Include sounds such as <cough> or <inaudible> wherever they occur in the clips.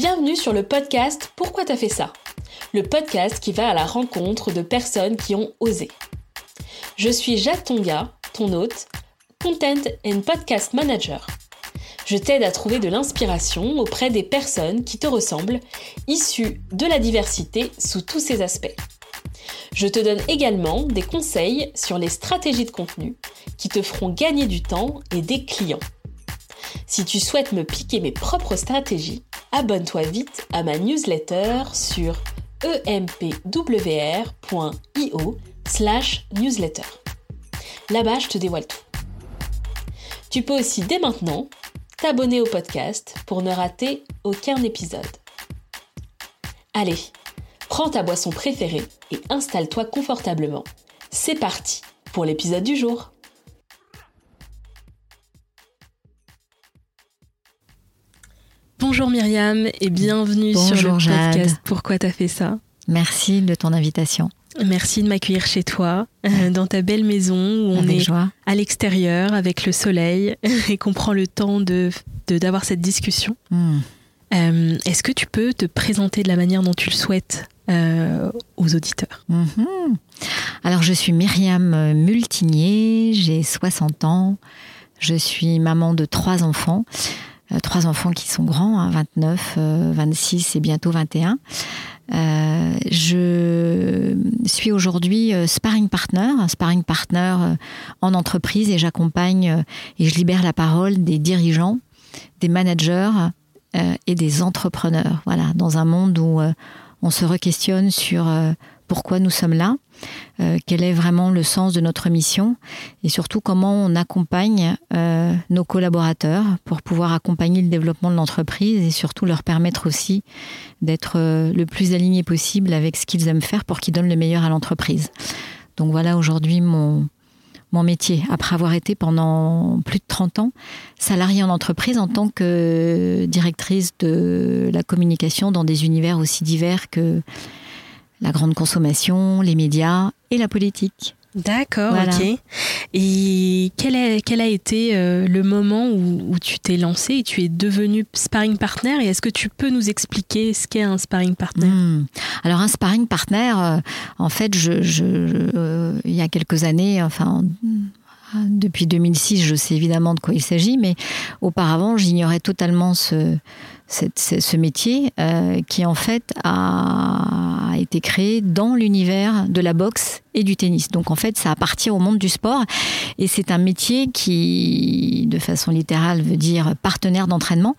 Bienvenue sur le podcast Pourquoi t'as fait ça? Le podcast qui va à la rencontre de personnes qui ont osé. Je suis Jacques Tonga, ton hôte, Content and Podcast Manager. Je t'aide à trouver de l'inspiration auprès des personnes qui te ressemblent, issues de la diversité sous tous ses aspects. Je te donne également des conseils sur les stratégies de contenu qui te feront gagner du temps et des clients. Si tu souhaites me piquer mes propres stratégies, abonne-toi vite à ma newsletter sur empwr.io slash newsletter. Là-bas, je te dévoile tout. Tu peux aussi dès maintenant t'abonner au podcast pour ne rater aucun épisode. Allez, prends ta boisson préférée et installe-toi confortablement. C'est parti pour l'épisode du jour. Bonjour Myriam et bienvenue sur le podcast Pourquoi t'as fait ça Merci de ton invitation. Merci de m'accueillir chez toi, euh, dans ta belle maison où on est à l'extérieur avec le soleil <laughs> et qu'on prend le temps de d'avoir cette discussion. Hmm. Euh, est-ce que tu peux te présenter de la manière dont tu le souhaites euh, aux auditeurs mhm. Alors, je suis Myriam Multinier, j'ai 60 ans, je suis maman de trois enfants, trois enfants qui sont grands, 29, hein, 26 et bientôt 21. Euh, je suis aujourd'hui euh, sparring partner, sparring partner euh, en entreprise et j'accompagne et je libère la parole des dirigeants, des managers et des entrepreneurs. Voilà, dans un monde où on se re-questionne sur pourquoi nous sommes là, euh, quel est vraiment le sens de notre mission et surtout comment on accompagne euh, nos collaborateurs pour pouvoir accompagner le développement de l'entreprise et surtout leur permettre aussi d'être euh, le plus aligné possible avec ce qu'ils aiment faire pour qu'ils donnent le meilleur à l'entreprise. Donc voilà aujourd'hui mon, mon métier, après avoir été pendant plus de 30 ans salariée en entreprise en tant que directrice de la communication dans des univers aussi divers que la grande consommation, les médias et la politique. D'accord, ok. Et quel a, quel a été euh, le moment où, tu t'es lancé et tu es devenu sparring partner? Et est-ce que tu peux nous expliquer ce qu'est un sparring partner? Hmm. Alors un sparring partner, euh, en fait, je, je euh, il y a quelques années, enfin depuis 2006, je sais évidemment de quoi il s'agit, mais auparavant, j'ignorais totalement ce, ce métier euh, qui en fait a, été créé dans l'univers de la boxe et du tennis. Donc en fait, ça appartient au monde du sport et c'est un métier qui, de façon littérale, veut dire partenaire d'entraînement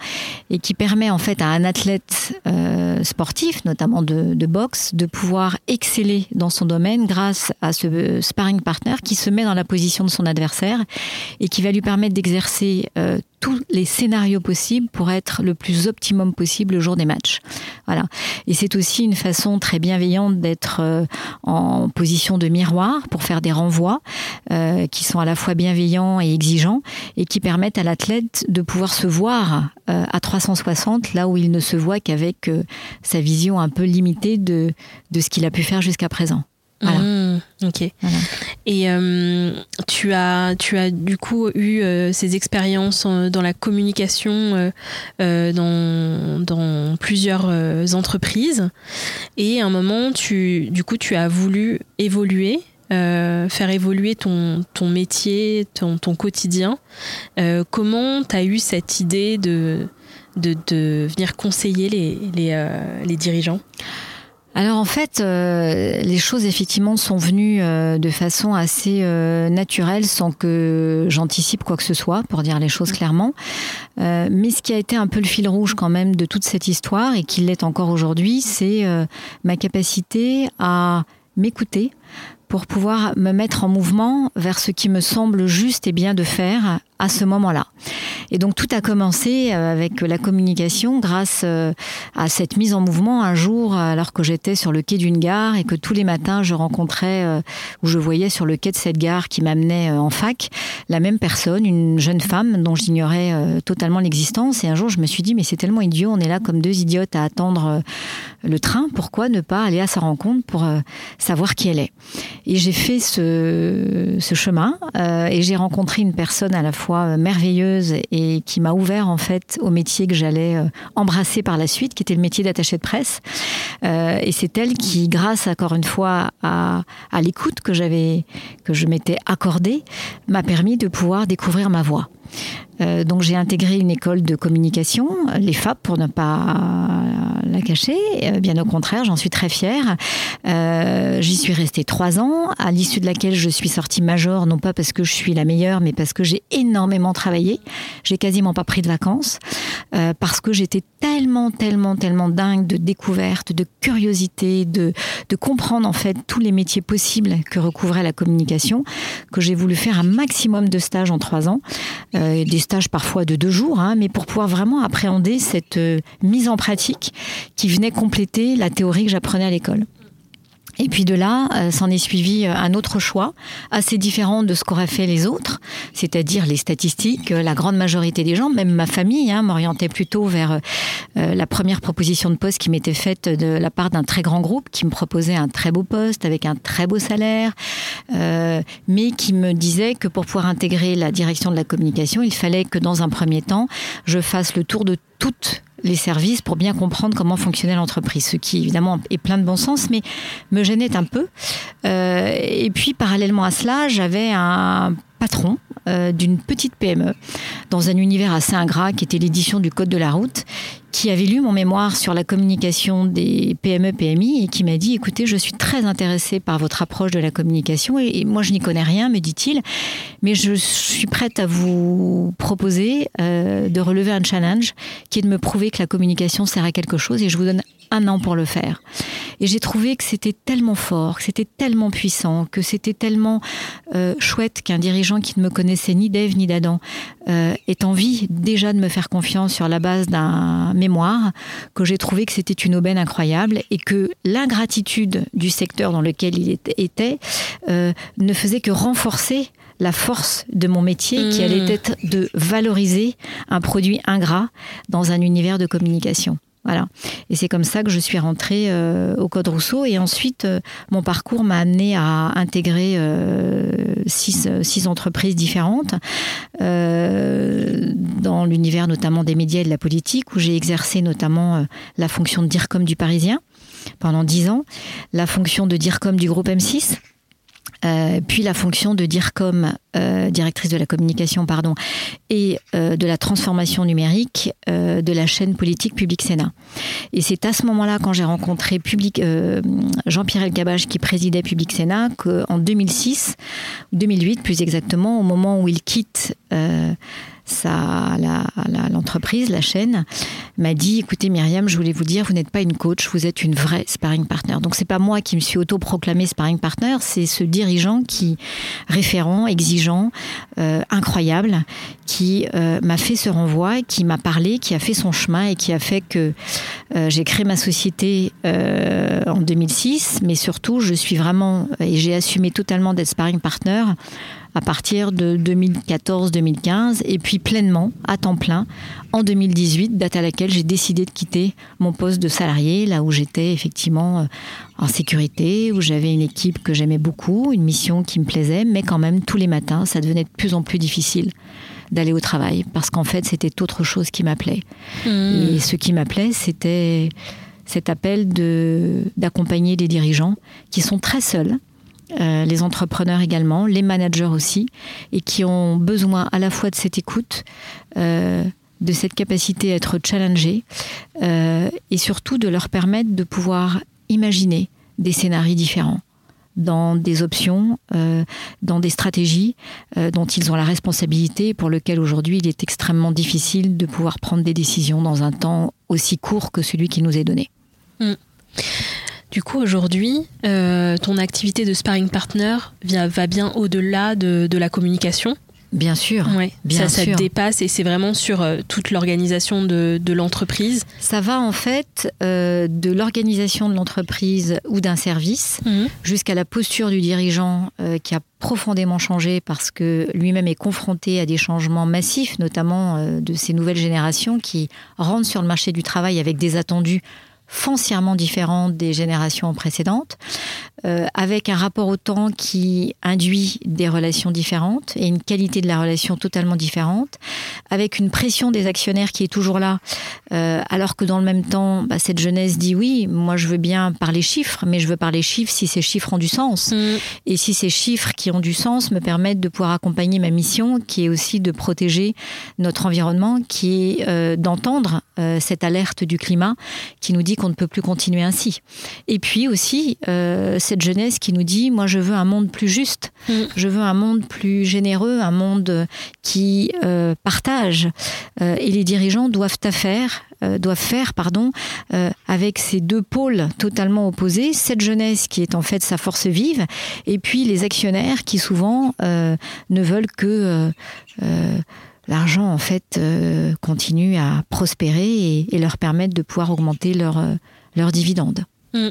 et qui permet en fait à un athlète euh, sportif, notamment de, de, boxe, de pouvoir exceller dans son domaine grâce à ce sparring partner qui se met dans la position de son adversaire et qui va lui permettre d'exercer euh, tous les scénarios possibles pour être le plus possible le jour des matchs. Voilà. Et c'est aussi une façon très bienveillante d'être euh, en position de miroir pour faire des renvois euh, qui sont à la fois bienveillants et exigeants et qui permettent à l'athlète de pouvoir se voir euh, à 360 là où il ne se voit qu'avec sa vision un peu limitée de, de ce qu'il a pu faire jusqu'à présent. Mmh, ok. Et euh, tu as tu as du coup eu euh, ces expériences dans la communication euh, dans, dans plusieurs entreprises et à un moment tu du coup tu as voulu évoluer faire évoluer ton, ton métier, ton, ton quotidien. comment tu as eu cette idée de, de, de venir conseiller les, les, les dirigeants? Alors en fait, euh, les choses effectivement sont venues euh, de façon assez euh, naturelle, sans que j'anticipe quoi que ce soit, pour dire les choses clairement. mais ce qui a été un peu le fil rouge quand même de toute cette histoire, et qui l'est encore aujourd'hui, c'est ma capacité à m'écouter pour pouvoir me mettre en mouvement vers ce qui me semble juste et bien de faire à ce moment-là. Et donc tout a commencé euh, avec la communication grâce euh, à cette mise en mouvement un jour alors que j'étais sur le quai d'une gare et que tous les matins je rencontrais euh, ou je voyais sur le quai de cette gare qui m'amenait en fac la même personne, une jeune femme dont j'ignorais totalement l'existence. Et un jour je me suis dit mais c'est tellement idiot, on est là comme deux idiotes à attendre le train, pourquoi ne pas aller à sa rencontre pour savoir qui elle est? Et j'ai fait ce, chemin et j'ai rencontré une personne à la fois merveilleuse et qui m'a ouvert en fait au métier que j'allais embrasser par la suite, qui était le métier d'attaché de presse. et c'est elle qui, grâce encore une fois à, à l'écoute que j'avais, que je m'étais accordée, m'a permis de pouvoir découvrir ma voix. Euh, donc j'ai intégré une école de communication, les FAP pour ne pas la cacher. Euh, bien au contraire, j'en suis très fière. Euh, j'y suis restée trois ans, à l'issue de laquelle je suis sortie major, non pas parce que je suis la meilleure, mais parce que j'ai énormément travaillé. J'ai quasiment pas pris de vacances parce que j'étais tellement, tellement, tellement dingue de découvertes, de curiosité, de comprendre en fait tous les métiers possibles que recouvrait la communication, que j'ai voulu faire un maximum de stages en trois ans, des stages parfois de deux jours, hein, mais pour pouvoir vraiment appréhender cette euh, mise en pratique qui venait compléter la théorie que j'apprenais à l'école. Et puis de là, euh, s'en est suivi euh, un autre choix, assez différent de ce qu'auraient fait les autres, c'est-à-dire les statistiques. La grande majorité des gens, même ma famille, hein, m'orientait plutôt vers la première proposition de poste qui m'était faite de la part d'un très grand groupe, qui me proposait un très beau poste avec un très beau salaire, mais qui me disait que pour pouvoir intégrer la direction de la communication, il fallait que dans un premier temps, je fasse le tour de toutes les services pour bien comprendre comment fonctionnait l'entreprise, ce qui évidemment est plein de bon sens, mais me gênait un peu. Euh, et puis parallèlement à cela, j'avais un patron euh, d'une petite PME dans un univers assez ingrat qui était l'édition du Code de la route, qui avait lu mon mémoire sur la communication des PME PMI et qui m'a dit écoutez je suis très intéressé par votre approche de la communication et, moi je n'y connais rien me dit-il mais je suis prête à vous proposer euh, de relever un challenge qui est de me prouver que la communication sert à quelque chose et je vous donne un an pour le faire. Et j'ai trouvé que c'était tellement fort, que c'était tellement puissant, que c'était tellement euh, chouette qu'un dirigeant qui ne me connaissait ni d'Ève ni d'Adam euh, ait envie déjà de me faire confiance sur la base d'un mémoire, que j'ai trouvé que c'était une aubaine incroyable et que l'ingratitude du secteur dans lequel il était euh, ne faisait que renforcer la force de mon métier qui allait mmh. être de valoriser un produit ingrat dans un univers de communication. Voilà. Et c'est comme ça que je suis rentrée euh, au Code Rousseau. Et ensuite, euh, mon parcours m'a amené à intégrer euh, six, six, entreprises différentes, dans l'univers notamment des médias et de la politique, où j'ai exercé notamment la fonction de DIRCOM du Parisien pendant dix ans, la fonction de DIRCOM du groupe M6 euh, puis la fonction de euh, directrice de la communication, pardon, et euh, de la transformation numérique de la chaîne politique Public Sénat. Et c'est à ce moment-là, quand j'ai rencontré Jean-Pierre Elkabach, qui présidait Public Sénat, qu'en 2006, 2008 plus exactement, au moment où il quitte ça, l'entreprise, la, chaîne, m'a dit écoutez Myriam, je voulais vous dire, vous n'êtes pas une coach, vous êtes une vraie sparring partner. Donc c'est pas moi qui me suis auto-proclamé sparring partner, c'est ce dirigeant qui, référent, exigeant, euh, incroyable, qui euh, m'a fait ce renvoi, qui m'a parlé, qui a fait son chemin et qui a fait que euh, j'ai créé ma société en 2006, mais surtout je suis vraiment, et j'ai assumé totalement d'être sparring partner à partir de 2014-2015 et puis pleinement, à temps plein, en 2018, date à laquelle j'ai décidé de quitter mon poste de salarié, là où j'étais effectivement euh, en sécurité, où j'avais une équipe que j'aimais beaucoup, une mission qui me plaisait, mais quand même tous les matins, ça devenait de plus en plus difficile d'aller au travail parce qu'en fait, c'était autre chose qui m'appelait. Mmh. Et ce qui m'appelait, c'était cet appel d'accompagner des dirigeants qui sont très seuls, euh, les entrepreneurs également, les managers aussi, et qui ont besoin à la fois de cette écoute, euh, de cette capacité à être challengés, euh, et surtout de leur permettre de pouvoir imaginer des scénarios différents dans des options, dans des stratégies dont ils ont la responsabilité, pour lequel aujourd'hui il est extrêmement difficile de pouvoir prendre des décisions dans un temps aussi court que celui qui nous est donné. Mm. Du coup, aujourd'hui, euh, ton activité de sparring partner va bien au-delà de, la communication. Bien sûr. Ouais, bien ça, ça dépasse et c'est vraiment sur euh, toute l'organisation de, l'entreprise. Ça va en fait euh, de l'organisation de l'entreprise ou d'un service mhm. jusqu'à la posture du dirigeant qui a profondément changé parce que lui-même est confronté à des changements massifs, notamment de ces nouvelles générations qui rentrent sur le marché du travail avec des attendus foncièrement différentes des générations précédentes. euh, avec un rapport au temps qui induit des relations différentes et une qualité de la relation totalement différente, avec une pression des actionnaires qui est toujours là, euh, alors que dans le même temps, bah, cette jeunesse dit oui, moi je veux bien parler chiffres, mais je veux parler chiffres si ces chiffres ont du sens. Mm. Et si ces chiffres qui ont du sens me permettent de pouvoir accompagner ma mission, qui est aussi de protéger notre environnement, qui est euh, d'entendre cette alerte du climat qui nous dit qu'on ne peut plus continuer ainsi. Et puis aussi, cette jeunesse qui nous dit moi je veux un monde plus juste, mm. je veux un monde plus généreux, un monde qui euh, partage. Euh, et les dirigeants doivent faire, euh, doivent faire pardon, avec ces deux pôles totalement opposés, cette jeunesse qui est en fait sa force vive, et puis les actionnaires qui souvent ne veulent que l'argent en fait continue à prospérer et, leur permettre de pouvoir augmenter leurs leur dividendes. Mm.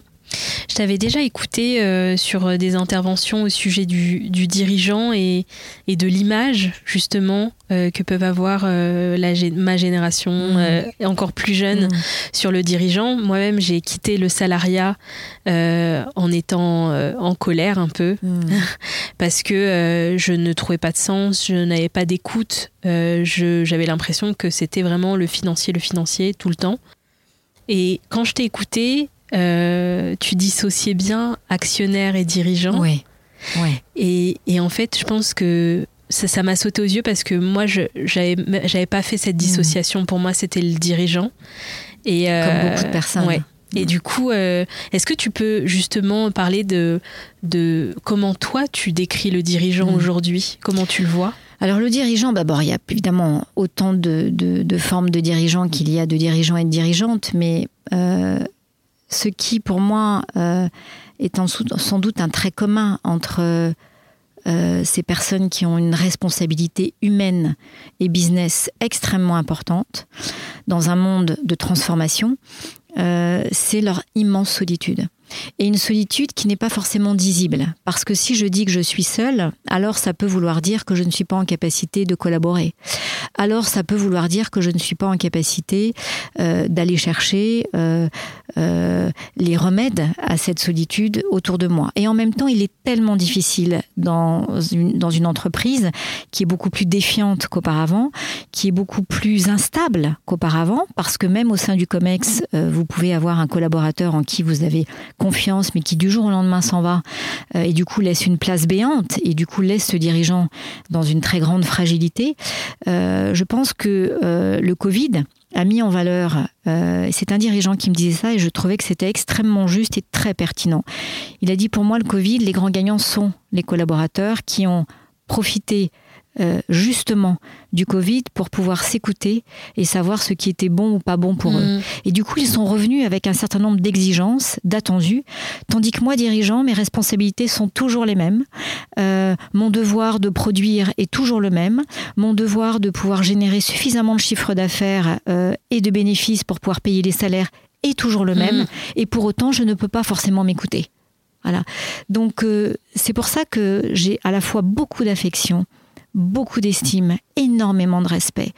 Je t'avais déjà écouté euh, sur euh, des interventions au sujet du, dirigeant et, de l'image justement euh, que peuvent avoir la, ma génération mmh. encore plus jeune mmh. sur le dirigeant. Moi-même, j'ai quitté le salariat en étant en colère un peu mmh. <laughs> parce que je ne trouvais pas de sens, je n'avais pas d'écoute. J'avais l'impression que c'était vraiment le financier, le financier tout le temps. Et quand je t'ai écouté, euh, tu dissociais bien actionnaire et dirigeant. Oui. Et, et, en fait, je pense que ça m'a sauté aux yeux parce que moi, je n'avais pas fait cette dissociation. Pour moi, c'était le dirigeant. Et, euh, Comme beaucoup de personnes. Ouais. Et du coup, euh, est-ce que tu peux justement parler de, de comment toi tu décris le dirigeant mm. aujourd'hui? Comment tu le vois? Alors le dirigeant, d'abord, il y a évidemment autant de, de, de formes de dirigeants qu'il y a de dirigeants et de dirigeantes, mais ce qui, pour moi, euh, est sans doute un trait commun entre euh, ces personnes qui ont une responsabilité humaine et business extrêmement importante dans un monde de transformation, euh, c'est leur immense solitude et une solitude qui n'est pas forcément visible. Parce que si je dis que je suis seule, alors ça peut vouloir dire que je ne suis pas en capacité de collaborer. Alors ça peut vouloir dire que je ne suis pas en capacité euh, d'aller chercher euh, euh, les remèdes à cette solitude autour de moi. Et en même temps, il est tellement difficile dans une, dans une entreprise qui est beaucoup plus défiante qu'auparavant, qui est beaucoup plus instable qu'auparavant, parce que même au sein du COMEX, vous pouvez avoir un collaborateur en qui vous avez confiance, mais qui du jour au lendemain s'en va, euh, et du coup laisse une place béante, et du coup laisse ce dirigeant dans une très grande fragilité, euh, je pense que euh, le Covid a mis en valeur, c'est un dirigeant qui me disait ça, et je trouvais que c'était extrêmement juste et très pertinent. Il a dit, pour moi, le Covid, les grands gagnants sont les collaborateurs qui ont profité euh, justement du Covid pour pouvoir s'écouter et savoir ce qui était bon ou pas bon pour eux. Mm. Et du coup, ils sont revenus avec un certain nombre d'exigences, d'attendus, tandis que moi, dirigeant, mes responsabilités sont toujours les mêmes. Euh, mon devoir de produire est toujours le même. Mon devoir de pouvoir générer suffisamment de chiffre d'affaires euh, et de bénéfices pour pouvoir payer les salaires est toujours le même. Mm. Et pour autant, je ne peux pas forcément m'écouter. Voilà. Donc, c'est pour ça que j'ai à la fois beaucoup d'affection beaucoup d'estime, énormément de respect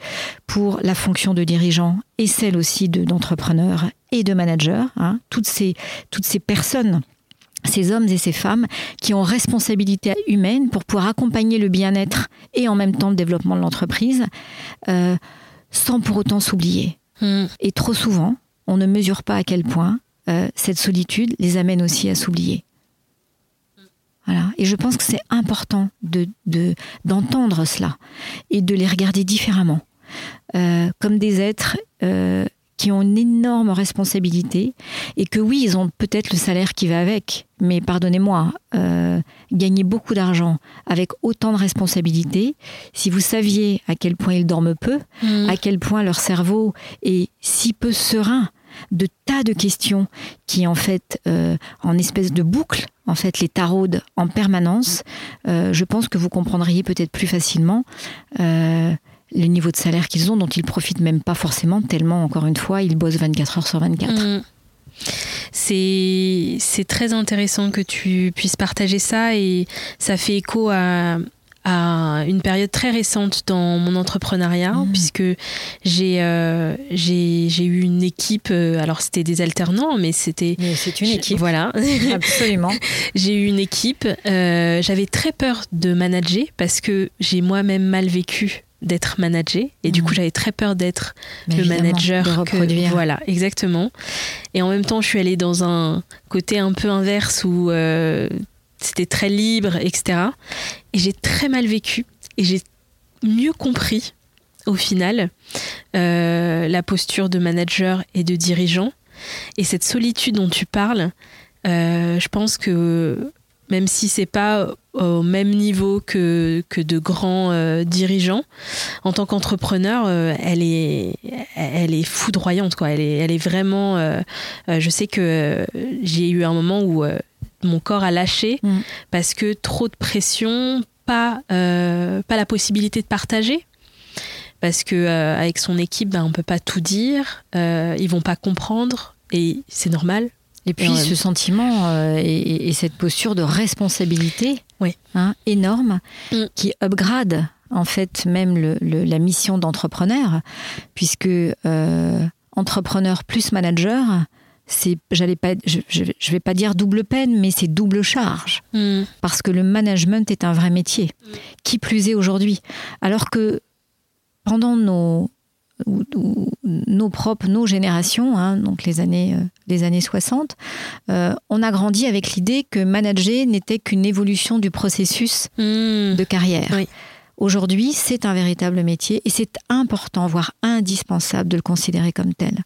pour la fonction de dirigeant et celle aussi d'entrepreneur et de manager. Hein. toutes, ces, toutes ces personnes ces hommes et ces femmes qui ont responsabilité humaine pour pouvoir accompagner le bien-être et en même temps le développement de l'entreprise, euh, sans pour autant s'oublier. Hmm. Et trop souvent, on ne mesure pas à quel point euh, cette solitude les amène aussi à s'oublier. Et je pense que c'est important de, d'entendre cela et de les regarder différemment, euh, comme des êtres euh, qui ont une énorme responsabilité et que oui, ils ont peut-être le salaire qui va avec, mais pardonnez-moi, euh, gagner beaucoup d'argent avec autant de responsabilités, si vous saviez à quel point ils dorment peu, mmh. à quel point leur cerveau est si peu serein, de tas de questions qui en fait euh, en espèce de boucle en fait les taraudent en permanence euh, je pense que vous comprendriez peut-être plus facilement euh, le niveau de salaire qu'ils ont dont ils profitent même pas forcément tellement encore une fois ils bossent 24 heures sur 24 mmh. C'est très intéressant que tu puisses partager ça et ça fait écho à, à une période très récente dans mon entrepreneuriat, mmh. puisque j'ai euh, j'ai eu une équipe, euh, alors c'était des alternants, mais c'était... c'est une équipe. Voilà. <laughs> Absolument. j'ai eu une équipe, euh, j'avais très peur de manager parce que j'ai moi-même mal vécu d'être managé et du mmh. coup j'avais très peur d'être le manager de reproduire. voilà exactement et en même temps je suis allée dans un côté un peu inverse où c'était très libre, etc. Et j'ai très mal vécu. Et j'ai mieux compris, au final, euh, la posture de manager et de dirigeant. Et cette solitude dont tu parles, euh, je pense que même si c'est pas au même niveau que, que de grands euh, dirigeants, en tant qu'entrepreneur, elle, est, elle est foudroyante. Quoi. Elle, est, elle est vraiment... je sais que j'ai eu un moment où mon corps a lâché mm. parce que trop de pression, pas, euh, pas la possibilité de partager. Parce que euh, avec son équipe, ben, on peut pas tout dire, euh, ils vont pas comprendre et c'est normal. Et puis ce sentiment et, cette posture de responsabilité oui. hein, énorme mm. qui upgrade en fait même le, la mission d'entrepreneur, puisque entrepreneur plus manager, c'est j'allais pas je, je, vais pas dire double peine mais c'est double charge hmm. parce que le management est un vrai métier qui plus est aujourd'hui alors que pendant nos nos propres nos générations hein, donc les années euh, les années 60 euh, on a grandi avec l'idée que manager n'était qu'une évolution du processus hmm. de carrière Aujourd'hui, c'est un véritable métier et c'est important, voire indispensable de le considérer comme tel.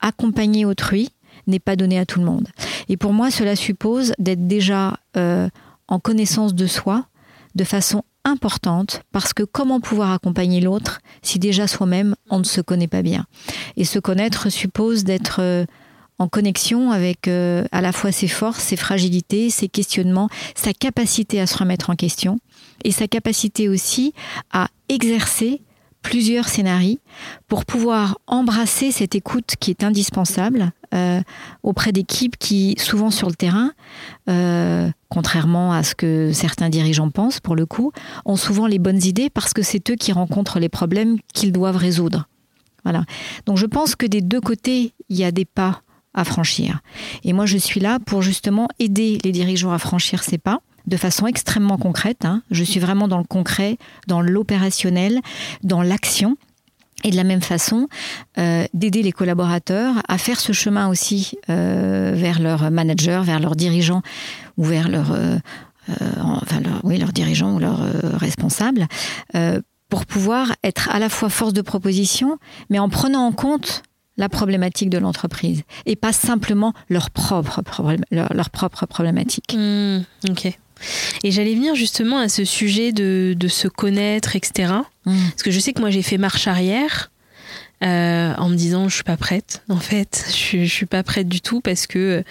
Accompagner autrui, n'est pas donné à tout le monde. Et pour moi, cela suppose d'être déjà euh, en connaissance de soi de façon importante parce que comment pouvoir accompagner l'autre si déjà soi-même on ne se connaît pas bien? Et se connaître suppose d'être euh, en connexion avec euh, à la fois ses forces, ses fragilités, ses questionnements, sa capacité à se remettre en question et sa capacité aussi à exercer plusieurs scénarios pour pouvoir embrasser cette écoute qui est indispensable euh, auprès d'équipes qui, souvent sur le terrain, euh, contrairement à ce que certains dirigeants pensent pour le coup, ont souvent les bonnes idées parce que c'est eux qui rencontrent les problèmes qu'ils doivent résoudre. Voilà. Donc je pense que des deux côtés, il y a des pas à franchir. Et moi, je suis là pour justement aider les dirigeants à franchir ces pas de façon extrêmement concrète. Hein. Je suis vraiment dans le concret, dans l'opérationnel, dans l'action. Et de la même façon, euh, d'aider les collaborateurs à faire ce chemin aussi euh, vers leur manager, vers leurs dirigeants ou vers leur, euh, enfin oui, leurs dirigeants ou leurs responsables, pour pouvoir être à la fois force de proposition, mais en prenant en compte la problématique de l'entreprise et pas simplement leur propre, leur, propre problématique. Mmh, ok. Et j'allais venir justement à ce sujet de, de se connaître, etc. Parce que je sais que moi j'ai fait marche arrière. Euh, en me disant je suis pas prête en fait je, je suis pas prête du tout parce que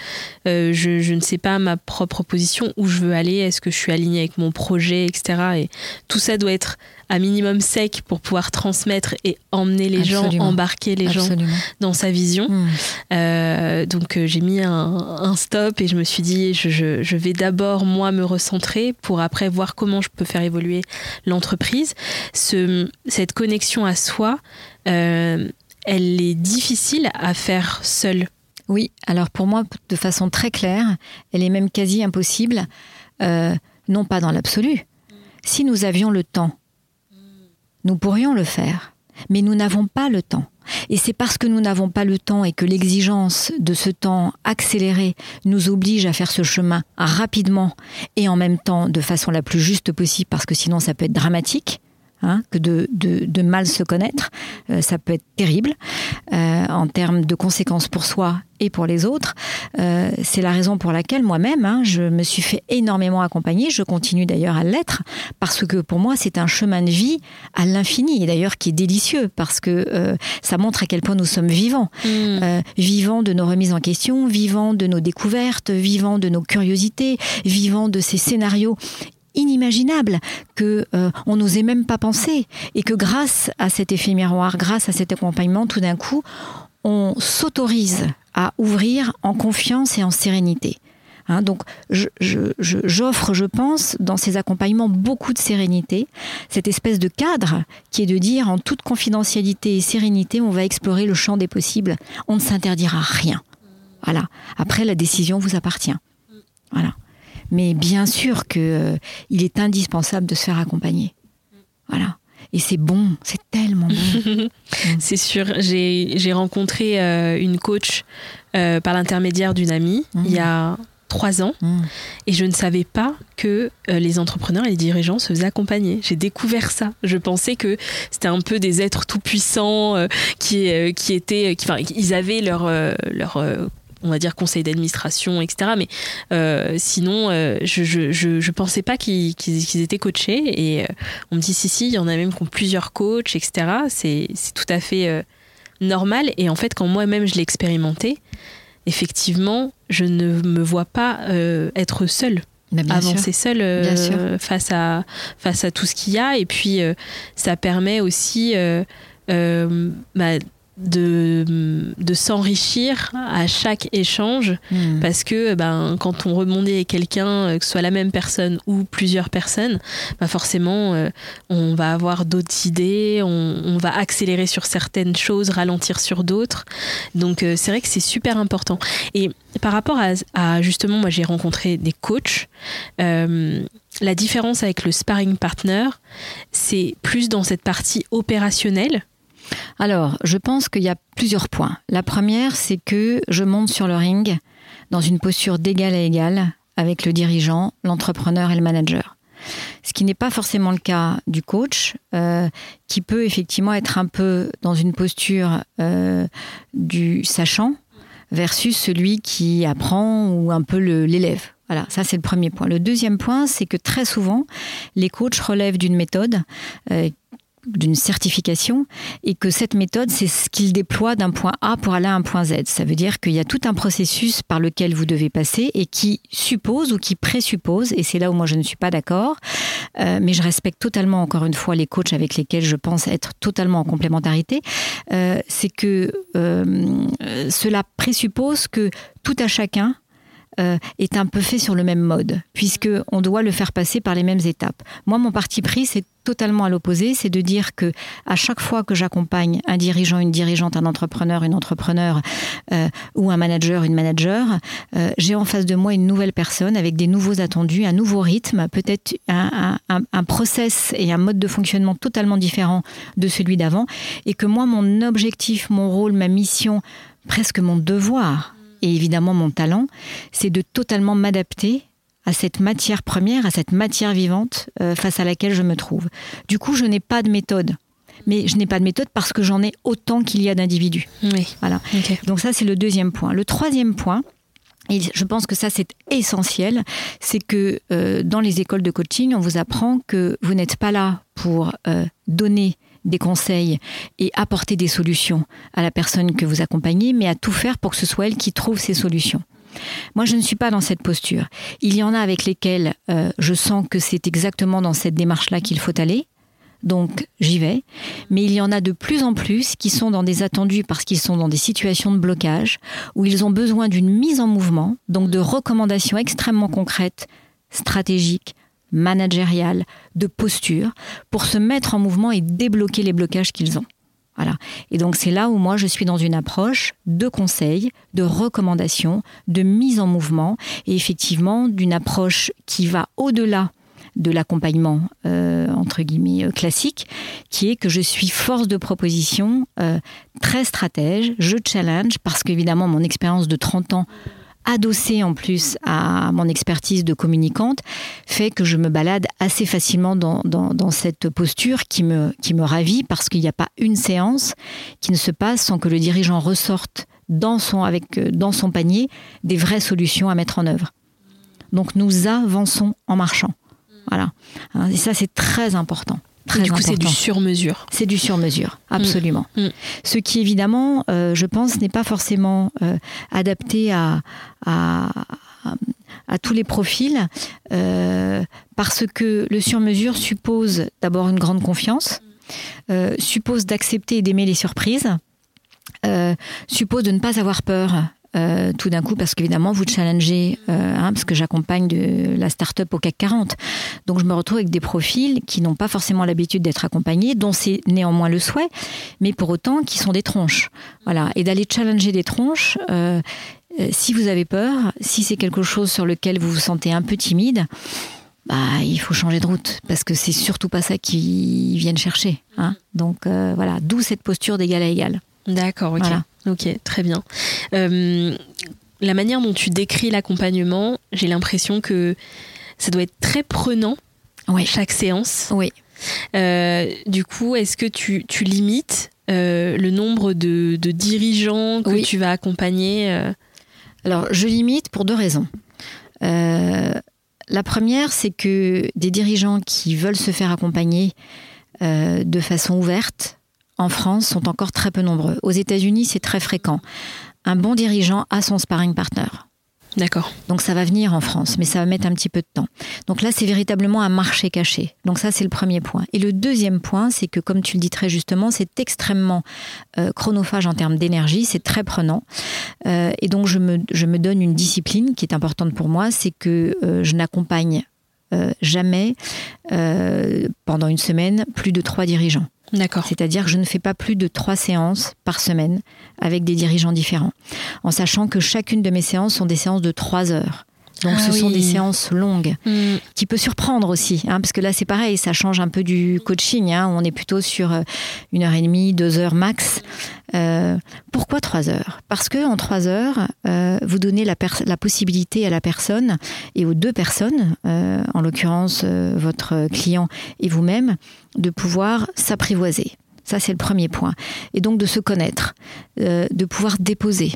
euh, je, je, ne sais pas ma propre position où je veux aller est-ce que je suis alignée avec mon projet etc et tout ça doit être à minimum sec pour pouvoir transmettre et emmener les gens, embarquer les gens dans sa vision. Hmm. Euh, donc euh, j'ai mis un, stop et je me suis dit je, vais d'abord moi me recentrer pour après voir comment je peux faire évoluer l'entreprise. Ce, cette connexion à soi, elle est difficile à faire seule. Oui, alors pour moi, de façon très claire, elle est même quasi impossible, non pas dans l'absolu. Si nous avions le temps nous pourrions le faire, mais nous n'avons pas le temps. Et c'est parce que nous n'avons pas le temps et que l'exigence de ce temps accéléré nous oblige à faire ce chemin rapidement et en même temps de façon la plus juste possible, parce que sinon ça peut être dramatique, Hein, que de, de, de, mal se connaître. Euh, ça peut être terrible euh, en termes de conséquences pour soi et pour les autres. Euh, c'est la raison pour laquelle moi-même, hein, je me suis fait énormément accompagner. Je continue d'ailleurs à l'être parce que pour moi, c'est un chemin de vie à l'infini et d'ailleurs qui est délicieux parce que ça montre à quel point nous sommes vivants. Mm. Euh, vivants de nos remises en question, vivants de nos découvertes, vivants de nos curiosités, vivants de ces scénarios inimaginable que euh, on n'osait même pas penser et que grâce à cet effet miroir, grâce à cet accompagnement, tout d'un coup, on s'autorise à ouvrir en confiance et en sérénité. Hein, donc, j'offre, je, pense, dans ces accompagnements beaucoup de sérénité, cette espèce de cadre qui est de dire en toute confidentialité et sérénité, on va explorer le champ des possibles. On ne s'interdira rien. Voilà. Après, la décision vous appartient. Voilà. Mais bien sûr qu'il euh, est indispensable de se faire accompagner. Voilà. Et c'est bon, c'est tellement bon. <laughs> c'est sûr. J'ai rencontré euh, une coach euh, par l'intermédiaire d'une amie il y a trois ans mmh. et je ne savais pas que euh, les entrepreneurs et les dirigeants se faisaient accompagner. J'ai découvert ça. Je pensais que c'était un peu des êtres tout puissants euh, qui, euh, qui étaient, qui, enfin, ils avaient leur, leur on va dire conseil d'administration, etc. Mais sinon, je, je, je, pensais pas qu'ils étaient coachés. Et on me dit, si, si, il y en a même qui ont plusieurs coachs, etc. C'est tout à fait normal. Et en fait, quand moi-même je l'ai expérimenté, effectivement, je ne me vois pas euh, être seule. avancer seule euh, face à face à tout ce qu'il y a et puis euh, ça permet aussi bah, de, de s'enrichir à chaque échange hmm. parce que ben, quand on rebondit avec quelqu'un, euh, que ce soit la même personne ou plusieurs personnes, ben forcément euh, on va avoir d'autres idées, on, va accélérer sur certaines choses, ralentir sur d'autres. Donc euh, c'est vrai que c'est super important. Et par rapport à, justement, moi j'ai rencontré des coachs. la différence avec le sparring partner, c'est plus dans cette partie opérationnelle alors, je pense qu'il y a plusieurs points. La première, c'est que je monte sur le ring dans une posture d'égal à égal avec le dirigeant, l'entrepreneur et le manager. Ce qui n'est pas forcément le cas du coach, euh, qui peut effectivement être un peu dans une posture euh, du sachant versus celui qui apprend ou un peu l'élève. Voilà, ça c'est le premier point. Le deuxième point, c'est que très souvent, les coachs relèvent d'une méthode euh, d'une certification et que cette méthode, c'est ce qu'il déploie d'un point A pour aller à un point Z. Ça veut dire qu'il y a tout un processus par lequel vous devez passer et qui suppose ou qui présuppose, et c'est là où moi je ne suis pas d'accord, euh, mais je respecte totalement encore une fois les coachs avec lesquels je pense être totalement en complémentarité, euh, c'est que euh, cela présuppose que tout à chacun est un peu fait sur le même mode, puisque on doit le faire passer par les mêmes étapes. Moi, mon parti pris, c'est totalement à l'opposé, c'est de dire que à chaque fois que j'accompagne un dirigeant, une dirigeante, un entrepreneur, une entrepreneur euh, ou un manager, une manager, euh, j'ai en face de moi une nouvelle personne avec des nouveaux attendus, un nouveau rythme, peut-être un, un, process et un mode de fonctionnement totalement différent de celui d'avant, et que moi, mon objectif, mon rôle, ma mission, presque mon devoir, et évidemment mon talent, c'est de totalement m'adapter à cette matière première, à cette matière vivante euh, face à laquelle je me trouve. Du coup, je n'ai pas de méthode. Mais je n'ai pas de méthode parce que j'en ai autant qu'il y a d'individus. Oui. Voilà. Donc ça, c'est le deuxième point. Le troisième point, et je pense que ça, c'est essentiel, c'est que euh, dans les écoles de coaching, on vous apprend que vous n'êtes pas là pour euh, donner des conseils et apporter des solutions à la personne que vous accompagnez, mais à tout faire pour que ce soit elle qui trouve ces solutions. Moi, je ne suis pas dans cette posture. Il y en a avec lesquels euh, je sens que c'est exactement dans cette démarche-là qu'il faut aller. Donc j'y vais. Mais il y en a de plus en plus qui sont dans des attendus parce qu'ils sont dans des situations de blocage, où ils ont besoin d'une mise en mouvement, donc de recommandations extrêmement concrètes, stratégiques, managériales, de posture, pour se mettre en mouvement et débloquer les blocages qu'ils ont. Voilà. Et donc c'est là où moi je suis dans une approche de conseil, de recommandation, de mise en mouvement et effectivement d'une approche qui va au-delà de l'accompagnement euh, entre guillemets euh, classique, qui est que je suis force de proposition, euh, très stratège, je challenge parce qu'évidemment mon expérience de 30 ans adossé en plus à mon expertise de communicante, fait que je me balade assez facilement dans, cette posture qui me, ravit parce qu'il n'y a pas une séance qui ne se passe sans que le dirigeant ressorte dans son, euh, dans son panier des vraies solutions à mettre en œuvre. Donc nous avançons en marchant. Voilà. Et ça, c'est très important du coup, c'est du sur-mesure. C'est du sur-mesure, mm. absolument. Mm. Ce qui, évidemment, euh, je pense, n'est pas forcément euh, adapté à, à, tous les profils, euh, parce que le sur-mesure suppose d'abord une grande confiance, suppose d'accepter et d'aimer les surprises, suppose de ne pas avoir peur euh, tout d'un coup, parce qu'évidemment, vous challengez, euh, hein, parce que j'accompagne de la start-up au CAC 40. Donc, je me retrouve avec des profils qui n'ont pas forcément l'habitude d'être accompagnés, dont c'est néanmoins le souhait, mais pour autant qui sont des tronches. Voilà. Et d'aller challenger des tronches, euh, si vous avez peur, si c'est quelque chose sur lequel vous vous sentez un peu timide, bah, il faut changer de route parce que c'est surtout pas ça qu'ils viennent chercher. Hein. Donc voilà, d'où cette posture d'égal à égal. D'accord, ok. Ok, très bien. Euh, la manière dont tu décris l'accompagnement, j'ai l'impression que ça doit être très prenant oui. chaque séance. Oui. Euh, du coup, est-ce que tu, limites euh, le nombre de, dirigeants que tu vas accompagner Alors, je limite pour deux raisons. la première, c'est que des dirigeants qui veulent se faire accompagner de façon ouverte, en France sont encore très peu nombreux. Aux États-Unis, c'est très fréquent. Un bon dirigeant a son sparring partner. D'accord. Donc ça va venir en France, mais ça va mettre un petit peu de temps. Donc là, c'est véritablement un marché caché. Donc ça, c'est le premier point. Et le deuxième point, c'est que, comme tu le dis très justement, c'est extrêmement euh, chronophage en termes d'énergie, c'est très prenant. Euh, et donc je me, je me, donne une discipline qui est importante pour moi, c'est que euh, je n'accompagne jamais pendant une semaine plus de trois dirigeants. D'accord. C'est-à-dire que je ne fais pas plus de trois séances par semaine avec des dirigeants différents, en sachant que chacune de mes séances sont des séances de trois heures. Donc ah ce sont des séances longues, mm. qui peut surprendre aussi, hein, parce que là c'est pareil, ça change un peu du coaching. Hein, on est plutôt sur euh, une heure et demie, deux heures max. Euh, pourquoi trois heures? Parce que en trois heures, euh, vous donnez la, la, possibilité à la personne et aux deux personnes, en l'occurrence votre client et vous-même, de pouvoir s'apprivoiser. Ça c'est le premier point. Et donc de se connaître, de pouvoir déposer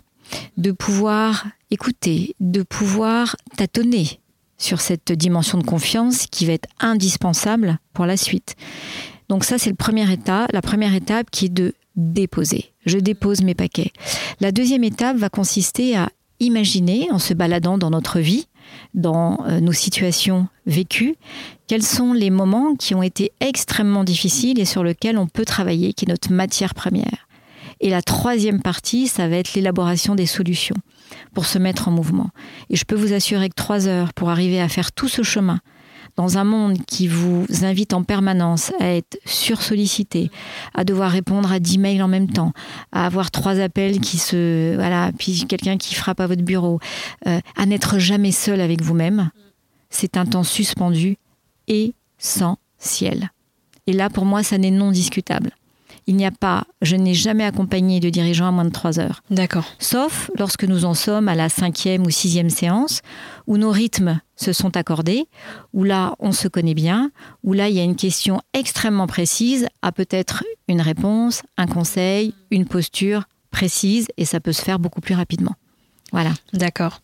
de pouvoir écouter, de pouvoir tâtonner sur cette dimension de confiance qui va être indispensable pour la suite. Donc ça, c'est le premier état, la première étape qui est de déposer. Je dépose mes paquets. La deuxième étape va consister à imaginer, en se baladant dans notre vie, dans euh, nos situations vécues, quels sont les moments qui ont été extrêmement difficiles et sur lesquels on peut travailler, qui est notre matière première. Et la troisième partie, ça va être l'élaboration des solutions pour se mettre en mouvement. Et je peux vous assurer que trois heures pour arriver à faire tout ce chemin dans un monde qui vous invite en permanence à être sursollicité, à devoir répondre à dix mails en même temps, à avoir trois appels qui se, voilà, puis quelqu'un qui frappe à votre bureau, euh, à n'être jamais seul avec vous-même, c'est un temps suspendu essentiel. Et là, pour moi, ça n'est non discutable il n'y a pas, je n'ai jamais accompagné de dirigeant à moins de trois heures. D'accord. Sauf lorsque nous en sommes à la cinquième ou sixième séance, où nos rythmes se sont accordés, où là on se connaît bien, où là il y a une question extrêmement précise, à peut-être une réponse, un conseil, une posture précise, et ça peut se faire beaucoup plus rapidement. Voilà. D'accord.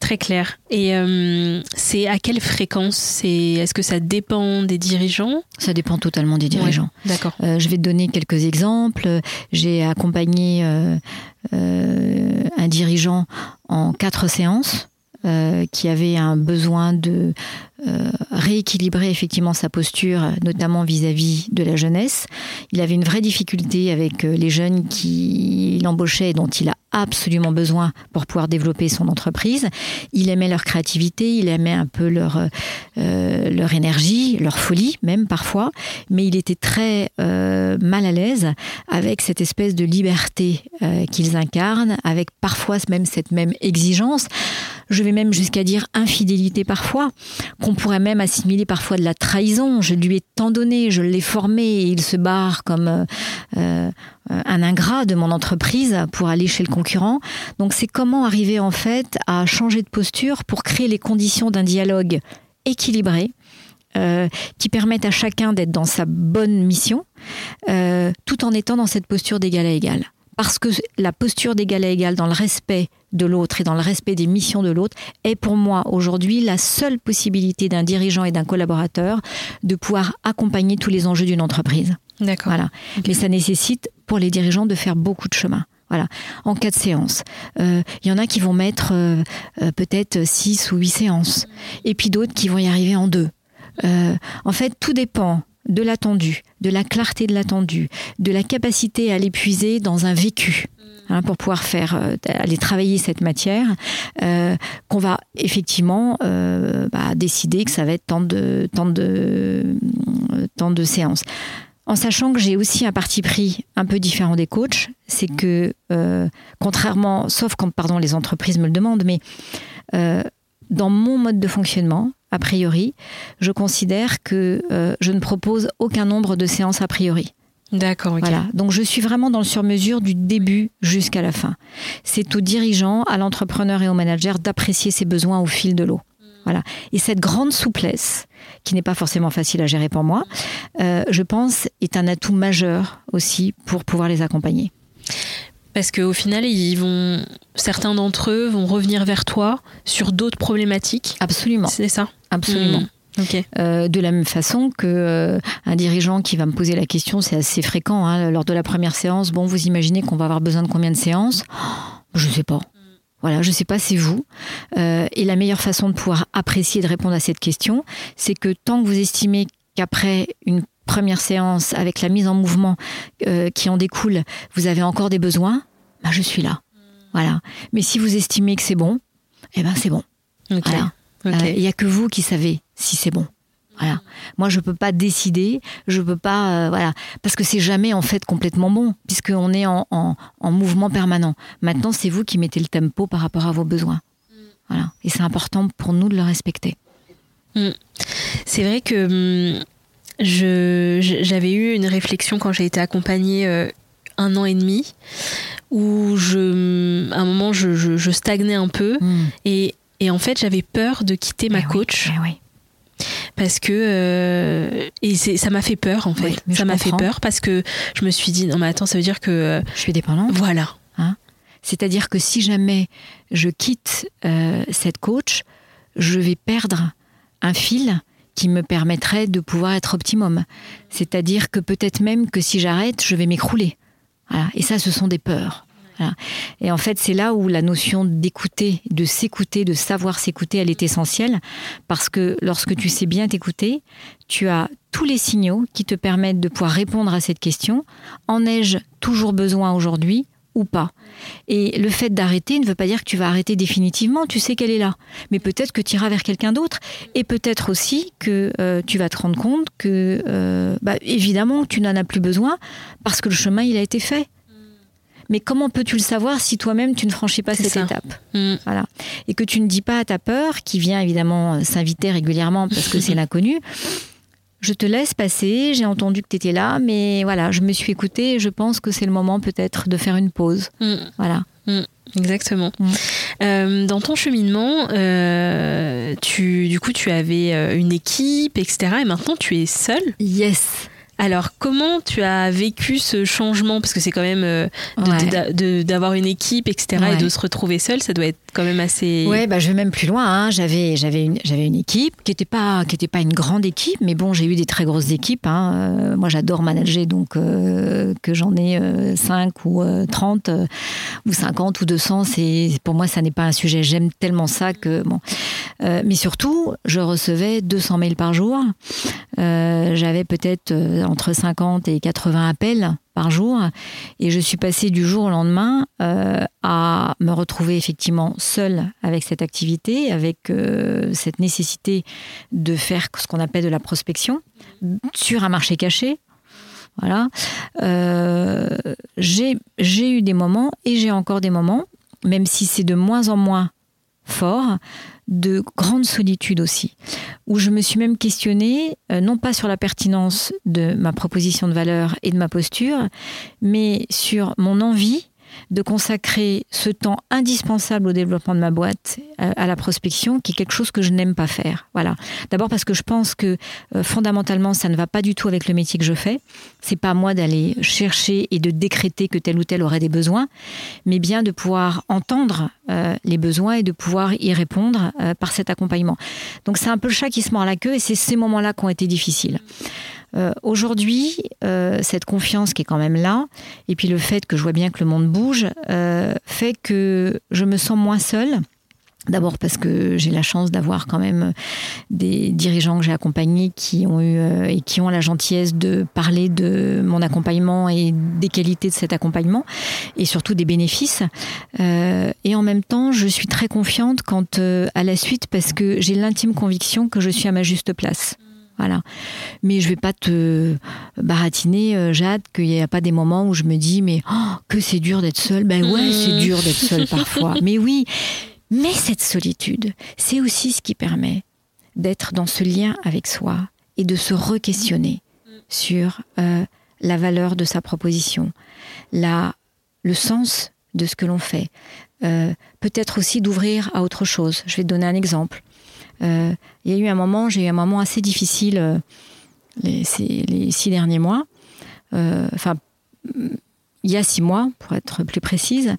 Très clair. Et euh, c'est à quelle fréquence? C'est Est-ce que ça dépend des dirigeants? Ça dépend totalement des dirigeants. D'accord. Euh, je vais te donner quelques exemples. J'ai accompagné euh, un dirigeant en quatre séances. qui avait un besoin de rééquilibrer effectivement sa posture, notamment vis-à-vis -vis de la jeunesse. Il avait une vraie difficulté avec les jeunes qui l'embauchaient et dont il a absolument besoin pour pouvoir développer son entreprise. Il aimait leur créativité, il aimait un peu leur, euh, leur énergie, leur folie même parfois, mais il était très euh, mal à l'aise avec cette espèce de liberté euh, qu'ils incarnent, avec parfois même cette même exigence. Je vais même jusqu'à dire infidélité parfois, qu'on pourrait même assimiler parfois de la trahison. Je lui ai tant donné, je l'ai formé et il se barre comme euh, un ingrat de mon entreprise pour aller chez le concurrent. Donc c'est comment arriver en fait à changer de posture pour créer les conditions d'un dialogue équilibré. Euh, qui permettent à chacun d'être dans sa bonne mission, euh, tout en étant dans cette posture d'égal à égal. Parce que la posture d'égal à égal dans le respect de l'autre et dans le respect des missions de l'autre est pour moi aujourd'hui la seule possibilité d'un dirigeant et d'un collaborateur de pouvoir accompagner tous les enjeux d'une entreprise. D'accord. Voilà. Mais ça nécessite pour les dirigeants de faire beaucoup de chemin. Voilà, en quatre séances. Il euh, y en a qui vont mettre euh, euh, peut-être six ou huit séances, et puis d'autres qui vont y arriver en deux. en fait, tout dépend de l'attendu, de la clarté de l'attendu, de la capacité à l'épuiser dans un vécu. Hein, pour pouvoir faire euh, aller travailler cette matière, euh, qu'on va effectivement euh, bah, décider que ça va être tant de tant de tant de séances. En sachant que j'ai aussi un parti pris un peu différent des coachs, c'est que contrairement, sauf quand pardon les entreprises me le demandent, mais dans mon mode de fonctionnement, a priori, je considère que je ne propose aucun nombre de séances a priori. D'accord. Voilà. Donc je suis vraiment dans le sur-mesure du début jusqu'à la fin. C'est au dirigeant, à l'entrepreneur et au manager d'apprécier ses besoins au fil de l'eau. Voilà. Et cette grande souplesse, qui n'est pas forcément facile à gérer pour moi, euh, je pense, est un atout majeur aussi pour pouvoir les accompagner. Parce qu'au final, ils vont, certains d'entre eux vont revenir vers toi sur d'autres problématiques. Absolument. C'est ça? Absolument. Mmh. Euh, de la même façon que euh, un dirigeant qui va me poser la question, c'est assez fréquent hein, lors de la première séance. Bon, vous imaginez qu'on va avoir besoin de combien de séances? Je ne sais pas. Voilà, je ne sais pas, c'est vous. Euh, et la meilleure façon de pouvoir apprécier et de répondre à cette question, c'est que tant que vous estimez qu'après une première séance, avec la mise en mouvement qui en découle, vous avez encore des besoins, ben je suis là. Voilà. Mais si vous estimez que c'est bon, eh ben c'est bon. Voilà. Il n'y a que vous qui savez si c'est bon. Voilà. Moi, je peux pas décider, je peux pas, euh, voilà, parce que c'est jamais en fait complètement bon, puisqu'on est en, mouvement permanent. Maintenant, c'est vous qui mettez le tempo par rapport à vos besoins. Voilà. Et c'est important pour nous de le respecter. Mm. C'est vrai que mm, j'avais eu une réflexion quand j'ai été accompagnée euh, un an et demi, où je, mm, à un moment, je, stagnais un peu, et, en fait, j'avais peur de quitter ma coach. Oui, oui parce que euh, et ça m'a fait peur en fait. ça m'a fait peur parce que je me suis dit non mais attends ça veut dire que euh, je suis dépendante. Voilà. Hein C'est-à-dire que si jamais je quitte euh, cette coach, je vais perdre un fil qui me permettrait de pouvoir être optimum. C'est-à-dire que peut-être même que si j'arrête, je vais m'écrouler. Voilà. Et ça, ce sont des peurs. Et en fait, c'est là où la notion d'écouter, de s'écouter, de savoir s'écouter, elle est essentielle. Parce que lorsque tu sais bien t'écouter, tu as tous les signaux qui te permettent de pouvoir répondre à cette question. En ai-je toujours besoin aujourd'hui ou pas? Et le fait d'arrêter ne veut pas dire que tu vas arrêter définitivement, tu sais qu'elle est là. Mais peut-être que tu iras vers quelqu'un d'autre. Et peut-être aussi que euh, tu vas te rendre compte que, euh, bah, évidemment, tu n'en as plus besoin parce que le chemin, il a été fait. Mais comment peux-tu le savoir si toi-même tu ne franchis pas cette étape mm. Voilà. Et que tu ne dis pas à ta peur, qui vient évidemment euh, s'inviter régulièrement parce que c'est <laughs> l'inconnu, je te laisse passer, j'ai entendu que tu étais là, mais voilà, je me suis écoutée et je pense que c'est le moment peut-être de faire une pause. Mm. Voilà. Mm. Exactement. Euh, dans ton cheminement, euh, tu, du coup, tu avais une équipe, etc. Et maintenant, tu es seule? Yes. Alors, comment tu as vécu ce changement? Parce que c'est quand même euh, d'avoir une équipe, etc., et de se retrouver seul, ça doit être quand même assez. Ouais, bah, je vais même plus loin. Hein. J'avais, j'avais, une, j'avais une équipe qui n'était pas, qui était pas une grande équipe, mais bon, j'ai eu des très grosses équipes. Hein. Euh, moi, j'adore manager, donc euh, que j'en ai 5 ou 30 ou 50 ou 200, c'est, pour moi, ça n'est pas un sujet. J'aime tellement ça que. Bon. mais surtout, je recevais 200 mails par jour. j'avais peut-être entre 50 et 80 appels par jour. Et je suis passée du jour au lendemain euh, à me retrouver effectivement seule avec cette activité, avec euh, cette nécessité de faire ce qu'on appelle de la prospection sur un marché caché. Voilà. Euh, j'ai eu des moments et j'ai encore des moments, même si c'est de moins en moins fort, de grande solitude aussi, où je me suis même questionnée, euh, non pas sur la pertinence de ma proposition de valeur et de ma posture, mais sur mon envie de consacrer ce temps indispensable au développement de ma boîte euh, à, la prospection, qui est quelque chose que je n'aime pas faire. Voilà. D'abord parce que je pense que euh, fondamentalement, ça ne va pas du tout avec le métier que je fais. C'est pas à moi d'aller chercher et de décréter que tel ou tel aurait des besoins, mais bien de pouvoir entendre euh, les besoins et de pouvoir y répondre par cet accompagnement. Donc c'est un peu le chat qui se mord la queue et c'est ces moments-là qui ont été difficiles. Euh, aujourd'hui, euh, cette confiance qui est quand même là, et puis le fait que je vois bien que le monde bouge, euh, fait que je me sens moins seule D'abord parce que j'ai la chance d'avoir quand même des dirigeants que j'ai accompagnés qui ont eu euh, et qui ont la gentillesse de parler de mon accompagnement et des qualités de cet accompagnement et surtout des bénéfices. Et en même temps, je suis très confiante quant à la suite parce que j'ai l'intime conviction que je suis à ma juste place. Voilà. Mais je vais pas te baratiner, Jade, qu'il n'y a pas des moments où je me dis, mais oh, que c'est dur d'être seule. Ben ouais, c'est mmh. dur d'être seule <laughs> parfois. Mais oui, mais cette solitude, c'est aussi ce qui permet d'être dans ce lien avec soi et de se re-questionner sur euh, la valeur de sa proposition, la, le sens de ce que l'on fait. Euh, peut-être aussi d'ouvrir à autre chose. Je vais te donner un exemple. Euh, il y a eu un moment, j'ai eu un moment assez difficile les, les, six derniers mois. Enfin, il y a six mois, pour être plus précise,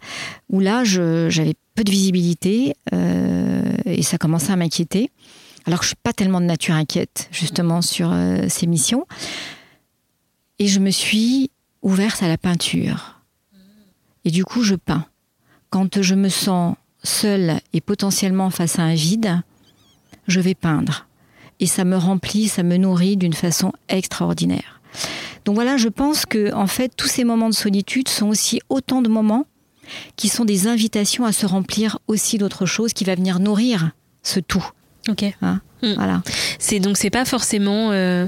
où là, j'avais peu de visibilité euh, et ça commençait à m'inquiéter. Alors que je suis pas tellement de nature inquiète, justement, sur euh, ces missions. Et je me suis ouverte à la peinture. Et du coup, je peins. Quand je me sens seule et potentiellement face à un vide, je vais peindre. Et ça me remplit, ça me nourrit d'une façon extraordinaire. Donc voilà, je pense que en fait, tous ces moments de solitude sont aussi autant de moments qui sont des invitations à se remplir aussi d'autre chose qui va venir nourrir ce tout. Ok. Hein hmm. Voilà. C'est donc c'est pas forcément euh,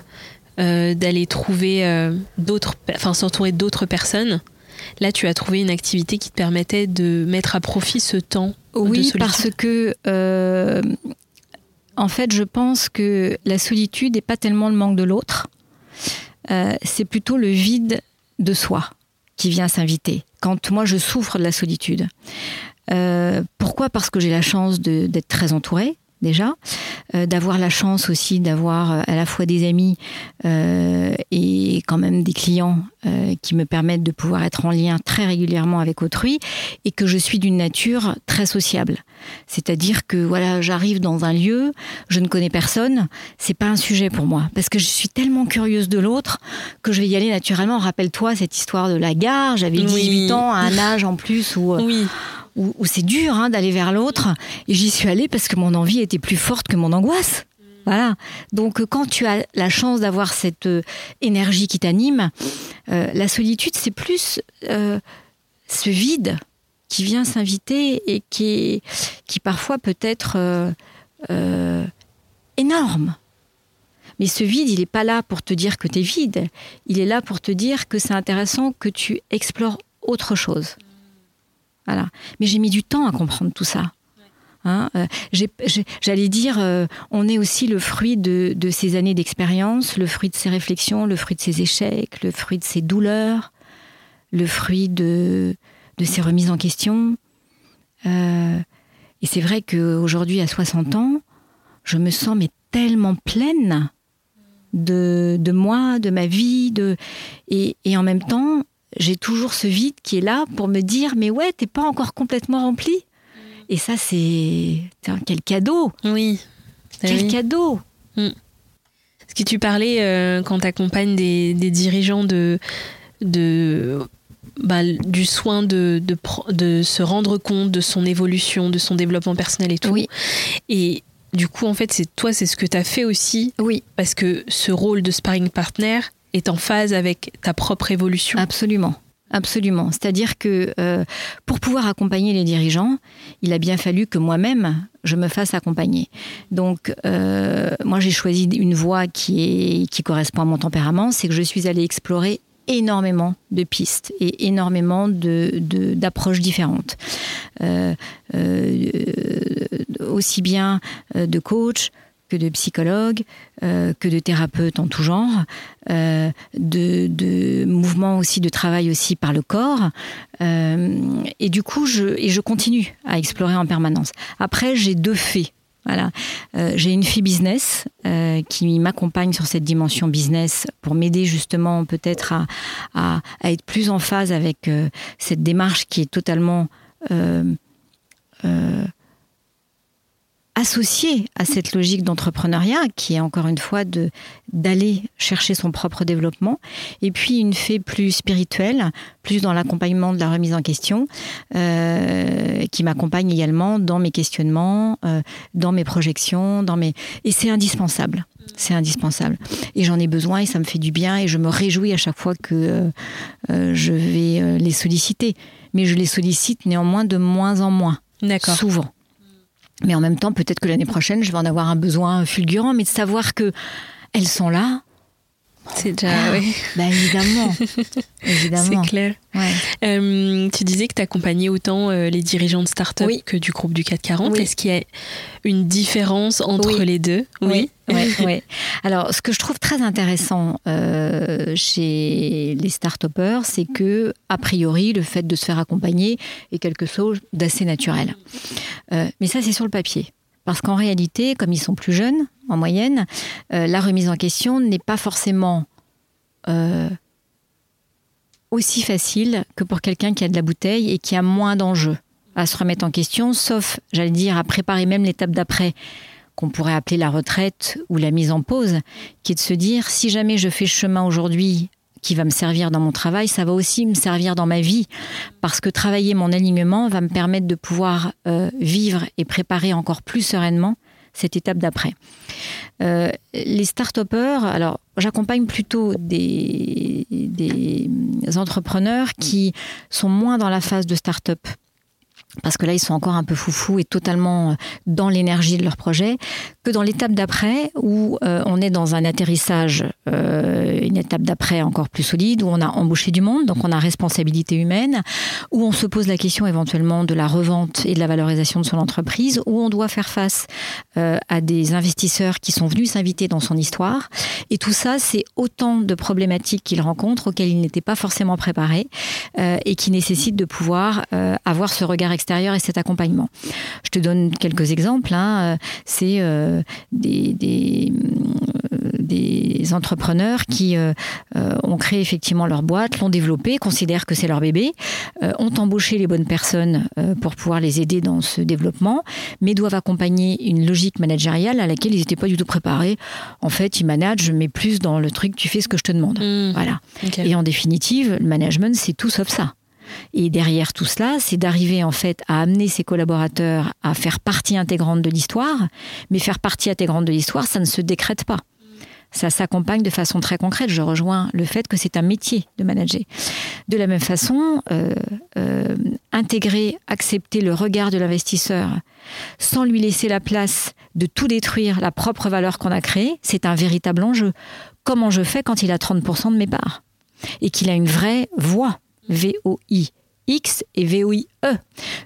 euh, d'aller trouver euh, d'autres, enfin s'entourer d'autres personnes. Là, tu as trouvé une activité qui te permettait de mettre à profit ce temps. Oui, parce que en fait, je pense que la solitude n'est pas tellement le manque de l'autre. Euh, c'est plutôt le vide de soi qui vient s'inviter. Quand moi je souffre de la solitude. Euh, pourquoi? Parce que j'ai la chance d'être très entourée déjà, euh, d'avoir la chance aussi d'avoir euh, à la fois des amis euh, et quand même des clients qui me permettent de pouvoir être en lien très régulièrement avec autrui et que je suis d'une nature très sociable. C'est-à-dire que voilà, j'arrive dans un lieu, je ne connais personne, c'est pas un sujet pour moi parce que je suis tellement curieuse de l'autre que je vais y aller naturellement. Rappelle-toi cette histoire de la gare, j'avais 18 ans, à un <laughs> âge en plus où oui où, c'est dur hein, d'aller vers l'autre. Et j'y suis allée parce que mon envie était plus forte que mon angoisse. Voilà. Donc quand tu as la chance d'avoir cette euh, énergie qui t'anime, euh, la solitude, c'est plus euh, ce vide qui vient s'inviter et qui, qui parfois peut être énorme. Mais ce vide, il n'est pas là pour te dire que tu es vide. Il est là pour te dire que c'est intéressant que tu explores autre chose. Mais j'ai mis du temps à comprendre tout ça. Hein, euh, j'allais dire, euh, on est aussi le fruit de, ces années d'expérience, le fruit de ces réflexions, le fruit de ces échecs, le fruit de ces douleurs, le fruit de, de ces remises en question. Euh, et c'est vrai qu'aujourd'hui, à 60 ans, je me sens mais tellement pleine de, moi, de ma vie, de, et en même temps, j'ai toujours ce vide qui est là pour me dire mais ouais, t'es pas encore complètement rempli. Et ça, c'est quel cadeau. Oui. Quel cadeau. Mm. Ce que tu parlais euh, quand tu accompagnes des, dirigeants de, de bah, du soin de, de, de, se rendre compte de son évolution, de son développement personnel et tout. Oui. Et du coup, en fait, c'est toi, c'est ce que tu as fait aussi. Oui. Parce que ce rôle de sparring partner, est en phase avec ta propre évolution. Absolument. Absolument. C'est-à-dire que euh, pour pouvoir accompagner les dirigeants, il a bien fallu que moi-même, je me fasse accompagner. Donc, euh, moi, j'ai choisi une voie qui, est, qui correspond à mon tempérament, c'est que je suis allée explorer énormément de pistes et énormément d'approches de, différentes. Euh, aussi bien de coach, que de psychologues, euh, que de thérapeutes en tout genre, euh, de, mouvements aussi de travail aussi par le corps. Euh, et du coup, je, continue à explorer en permanence. Après, j'ai deux faits. Voilà, j'ai une fille business qui m'accompagne sur cette dimension business pour m'aider justement peut-être à, être plus en phase avec cette démarche qui est totalement associé à cette logique d'entrepreneuriat qui est encore une fois de d'aller chercher son propre développement. Et puis une fée plus spirituelle plus dans l'accompagnement de la remise en question euh, qui m'accompagne également dans mes questionnements euh, dans mes projections dans mes et c'est indispensable. C'est indispensable. Et j'en ai besoin et ça me fait du bien et je me réjouis à chaque fois que euh, je vais les solliciter. Mais je les sollicite néanmoins de moins en moins. Souvent mais en même temps, peut-être que l'année prochaine, je vais en avoir un besoin fulgurant, mais de savoir que elles sont là. C'est déjà, ah, oui. Bah évidemment. <laughs> évidemment. C'est clair. Euh, tu disais que tu accompagnais autant euh, les dirigeants de start-up que du groupe du 440. Est-ce qu'il y a une différence entre les deux? Oui. Oui, <laughs> Alors, ce que je trouve très intéressant euh, chez les start-upers, c'est que, a priori, le fait de se faire accompagner est quelque chose d'assez naturel. mais ça, c'est sur le papier. Parce qu'en réalité, comme ils sont plus jeunes, en moyenne, euh, la remise en question n'est pas forcément euh, aussi facile que pour quelqu'un qui a de la bouteille et qui a moins d'enjeux à se remettre en question, sauf, j'allais dire, à préparer même l'étape d'après, qu'on pourrait appeler la retraite ou la mise en pause, qui est de se dire, si jamais je fais chemin aujourd'hui qui va me servir dans mon travail, ça va aussi me servir dans ma vie, parce que travailler mon alignement va me permettre de pouvoir euh, vivre et préparer encore plus sereinement cette étape d'après. Euh, les start-upers, alors j'accompagne plutôt des, des entrepreneurs qui sont moins dans la phase de start-up. Parce que là, ils sont encore un peu foufou et totalement euh, dans l'énergie de leur projet, que dans l'étape d'après, où euh, on est dans un atterrissage, euh, une étape d'après encore plus solide, où on a embauché du monde, donc on a responsabilité humaine, où on se pose la question éventuellement de la revente et de la valorisation de son entreprise, où on doit faire face à des investisseurs qui sont venus s'inviter dans son histoire. Et tout ça, c'est autant de problématiques qu'il rencontre auxquelles il n'était pas forcément préparé et qui nécessitent de pouvoir avoir ce regard extérieur et cet accompagnement. Je te donne quelques exemples. Hein. C'est euh, des, des, des, entrepreneurs qui euh, euh, ont créé effectivement leur boîte, l'ont développée, considèrent que c'est leur bébé, ont embauché les bonnes personnes pour pouvoir les aider dans ce développement, mais doivent accompagner une logique managériale à laquelle ils n'étaient pas du tout préparés. En fait, ils managent, mais plus dans le truc, tu fais ce que je te demande. Mmh. Voilà. Et en définitive, le management, c'est tout sauf ça. Et derrière tout cela, c'est d'arriver en fait à amener ses collaborateurs à faire partie intégrante de l'histoire. Mais faire partie intégrante de l'histoire, ça ne se décrète pas. Ça s'accompagne de façon très concrète. Je rejoins le fait que c'est un métier de manager. De la même façon, euh, euh, intégrer, accepter le regard de l'investisseur sans lui laisser la place de tout détruire, la propre valeur qu'on a créée, c'est un véritable enjeu. Comment je fais quand il a 30% de mes parts et qu'il a une vraie voix V-O-I-X et V-O-I-E.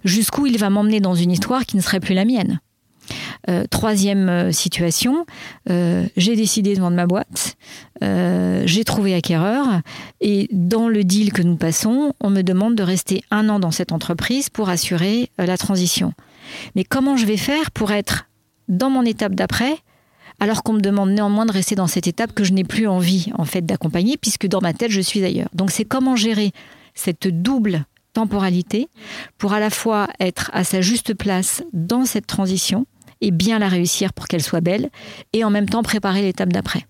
Jusqu'où il va m'emmener dans une histoire qui ne serait plus la mienne. Euh, troisième euh, situation, euh, j'ai décidé de vendre ma boîte, j'ai trouvé acquéreur et dans le deal que nous passons, on me demande de rester un an dans cette entreprise pour assurer la transition. Mais comment je vais faire pour être dans mon étape d'après alors qu'on me demande néanmoins de rester dans cette étape que je n'ai plus envie en fait d'accompagner puisque dans ma tête je suis ailleurs. Donc c'est comment gérer cette double temporalité pour à la fois être à sa juste place dans cette transition et bien la réussir pour qu'elle soit belle et en même temps préparer l'étape d'après.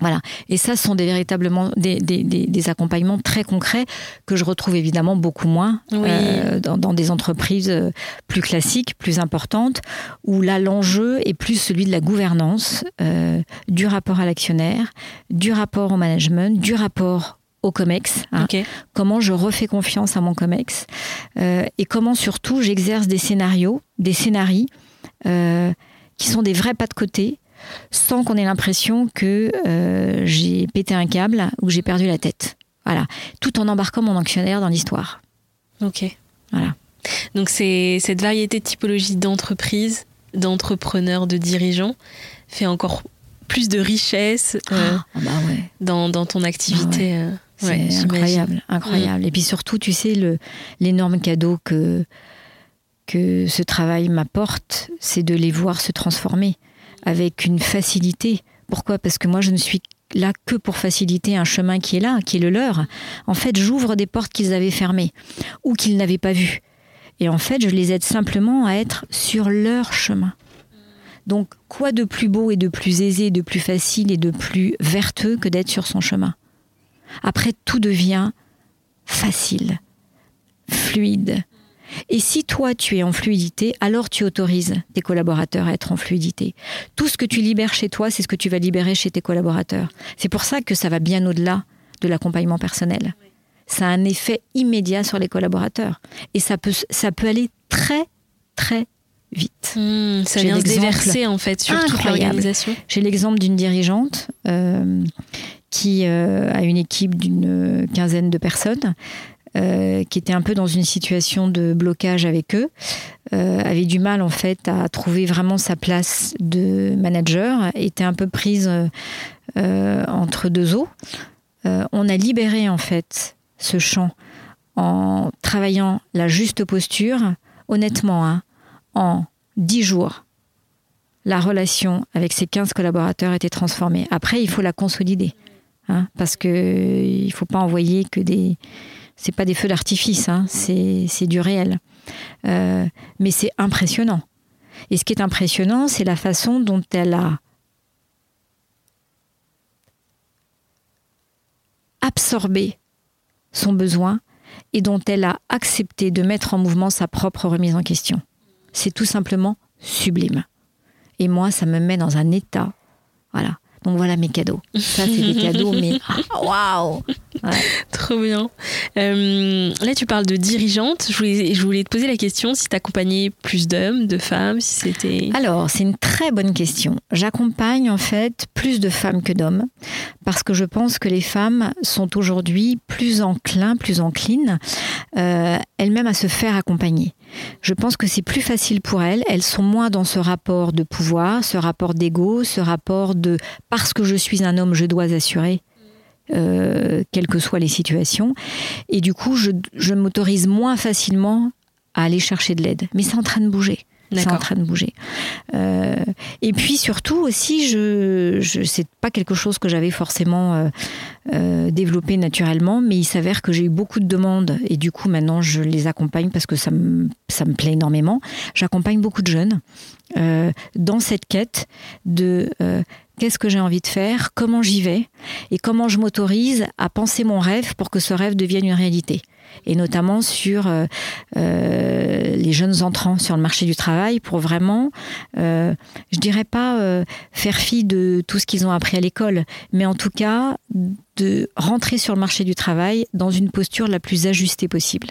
Voilà. Et ça, ce sont des, véritablement des, des, accompagnements très concrets que je retrouve évidemment beaucoup moins euh, dans, des entreprises euh, plus classiques, plus importantes, où là, l'enjeu est plus celui de la gouvernance, euh, du rapport à l'actionnaire, du rapport au management, du rapport au COMEX, hein. comment je refais confiance à mon COMEX et comment surtout j'exerce des scénarios, des scénarii qui sont des vrais pas de côté, sans qu'on ait l'impression que euh, j'ai pété un câble ou j'ai perdu la tête. Voilà. Tout en embarquant mon actionnaire dans l'histoire. Ok. Voilà. Donc c'est cette variété de typologie d'entreprise, d'entrepreneurs, de dirigeants fait encore plus de richesse euh, ah, bah dans, dans, ton activité. Ah c'est incroyable, incroyable. Et puis surtout, tu sais, l'énorme cadeau que, que ce travail m'apporte, c'est de les voir se transformer avec une facilité. Pourquoi? Parce que moi, je ne suis là que pour faciliter un chemin qui est là, qui est le leur. En fait, j'ouvre des portes qu'ils avaient fermées ou qu'ils n'avaient pas vues. Et en fait, je les aide simplement à être sur leur chemin. Donc, quoi de plus beau et de plus aisé, de plus facile et de plus verteux que d'être sur son chemin? Après, tout devient facile, fluide. Et si toi, tu es en fluidité, alors tu autorises tes collaborateurs à être en fluidité. Tout ce que tu libères chez toi, c'est ce que tu vas libérer chez tes collaborateurs. C'est pour ça que ça va bien au-delà de l'accompagnement personnel. Ça a un effet immédiat sur les collaborateurs. Et ça peut, ça peut aller très, très vite. Hmm, ça vient se déverser en fait sur toute l'organisation. J'ai l'exemple d'une dirigeante euh, qui euh, a une équipe d'une quinzaine de personnes. Euh, qui était un peu dans une situation de blocage avec eux, avait du mal en fait à trouver vraiment sa place de manager, était un peu prise entre deux eaux. on a libéré en fait ce champ en travaillant la juste posture, honnêtement, hein, en dix jours, la relation avec ces 15 collaborateurs était transformée. Après, il faut la consolider. Hein, parce que il ne faut pas envoyer que des. C'est pas des feux d'artifice, hein, c'est du réel. Euh, mais c'est impressionnant. Et ce qui est impressionnant, c'est la façon dont elle a absorbé son besoin et dont elle a accepté de mettre en mouvement sa propre remise en question. C'est tout simplement sublime. Et moi, ça me met dans un état. Voilà. Donc voilà mes cadeaux. Ça, c'est des cadeaux, mais <laughs> waouh Trop bien. Euh, là, tu parles de dirigeante. Je voulais, je voulais te poser la question si tu accompagnais plus d'hommes, de femmes, si c'était. Alors, c'est une très bonne question. J'accompagne en fait plus de femmes que d'hommes parce que je pense que les femmes sont aujourd'hui plus enclins, plus enclines euh, elles-mêmes à se faire accompagner. Je pense que c'est plus facile pour elles. Elles sont moins dans ce rapport de pouvoir, ce rapport d'ego, ce rapport de parce que je suis un homme, je dois assurer. Euh, quelles que soient les situations. Et du coup, je, je m'autorise moins facilement à aller chercher de l'aide. Mais c'est en train de bouger. C'est en train de bouger. Euh, et puis surtout aussi, je, je c'est pas quelque chose que j'avais forcément euh, euh, développé naturellement, mais il s'avère que j'ai eu beaucoup de demandes et du coup maintenant je les accompagne parce que ça me, ça me plaît énormément. J'accompagne beaucoup de jeunes dans cette quête de qu'est-ce que j'ai envie de faire, comment j'y vais et comment je m'autorise à penser mon rêve pour que ce rêve devienne une réalité et notamment sur euh, euh, les jeunes entrants sur le marché du travail pour vraiment, euh, je dirais pas euh, faire fi de tout ce qu'ils ont appris à l'école, mais en tout cas de rentrer sur le marché du travail dans une posture la plus ajustée possible.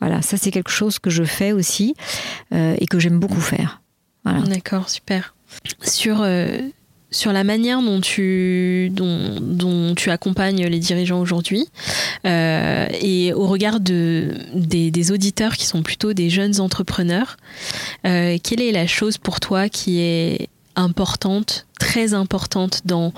Voilà, ça c'est quelque chose que je fais aussi et que j'aime beaucoup faire. D'accord, super. Sur sur la manière dont tu, accompagnes les dirigeants aujourd'hui euh, et au regard de, des, auditeurs qui sont plutôt des jeunes entrepreneurs, euh, quelle est la chose pour toi qui est importante, très importante dans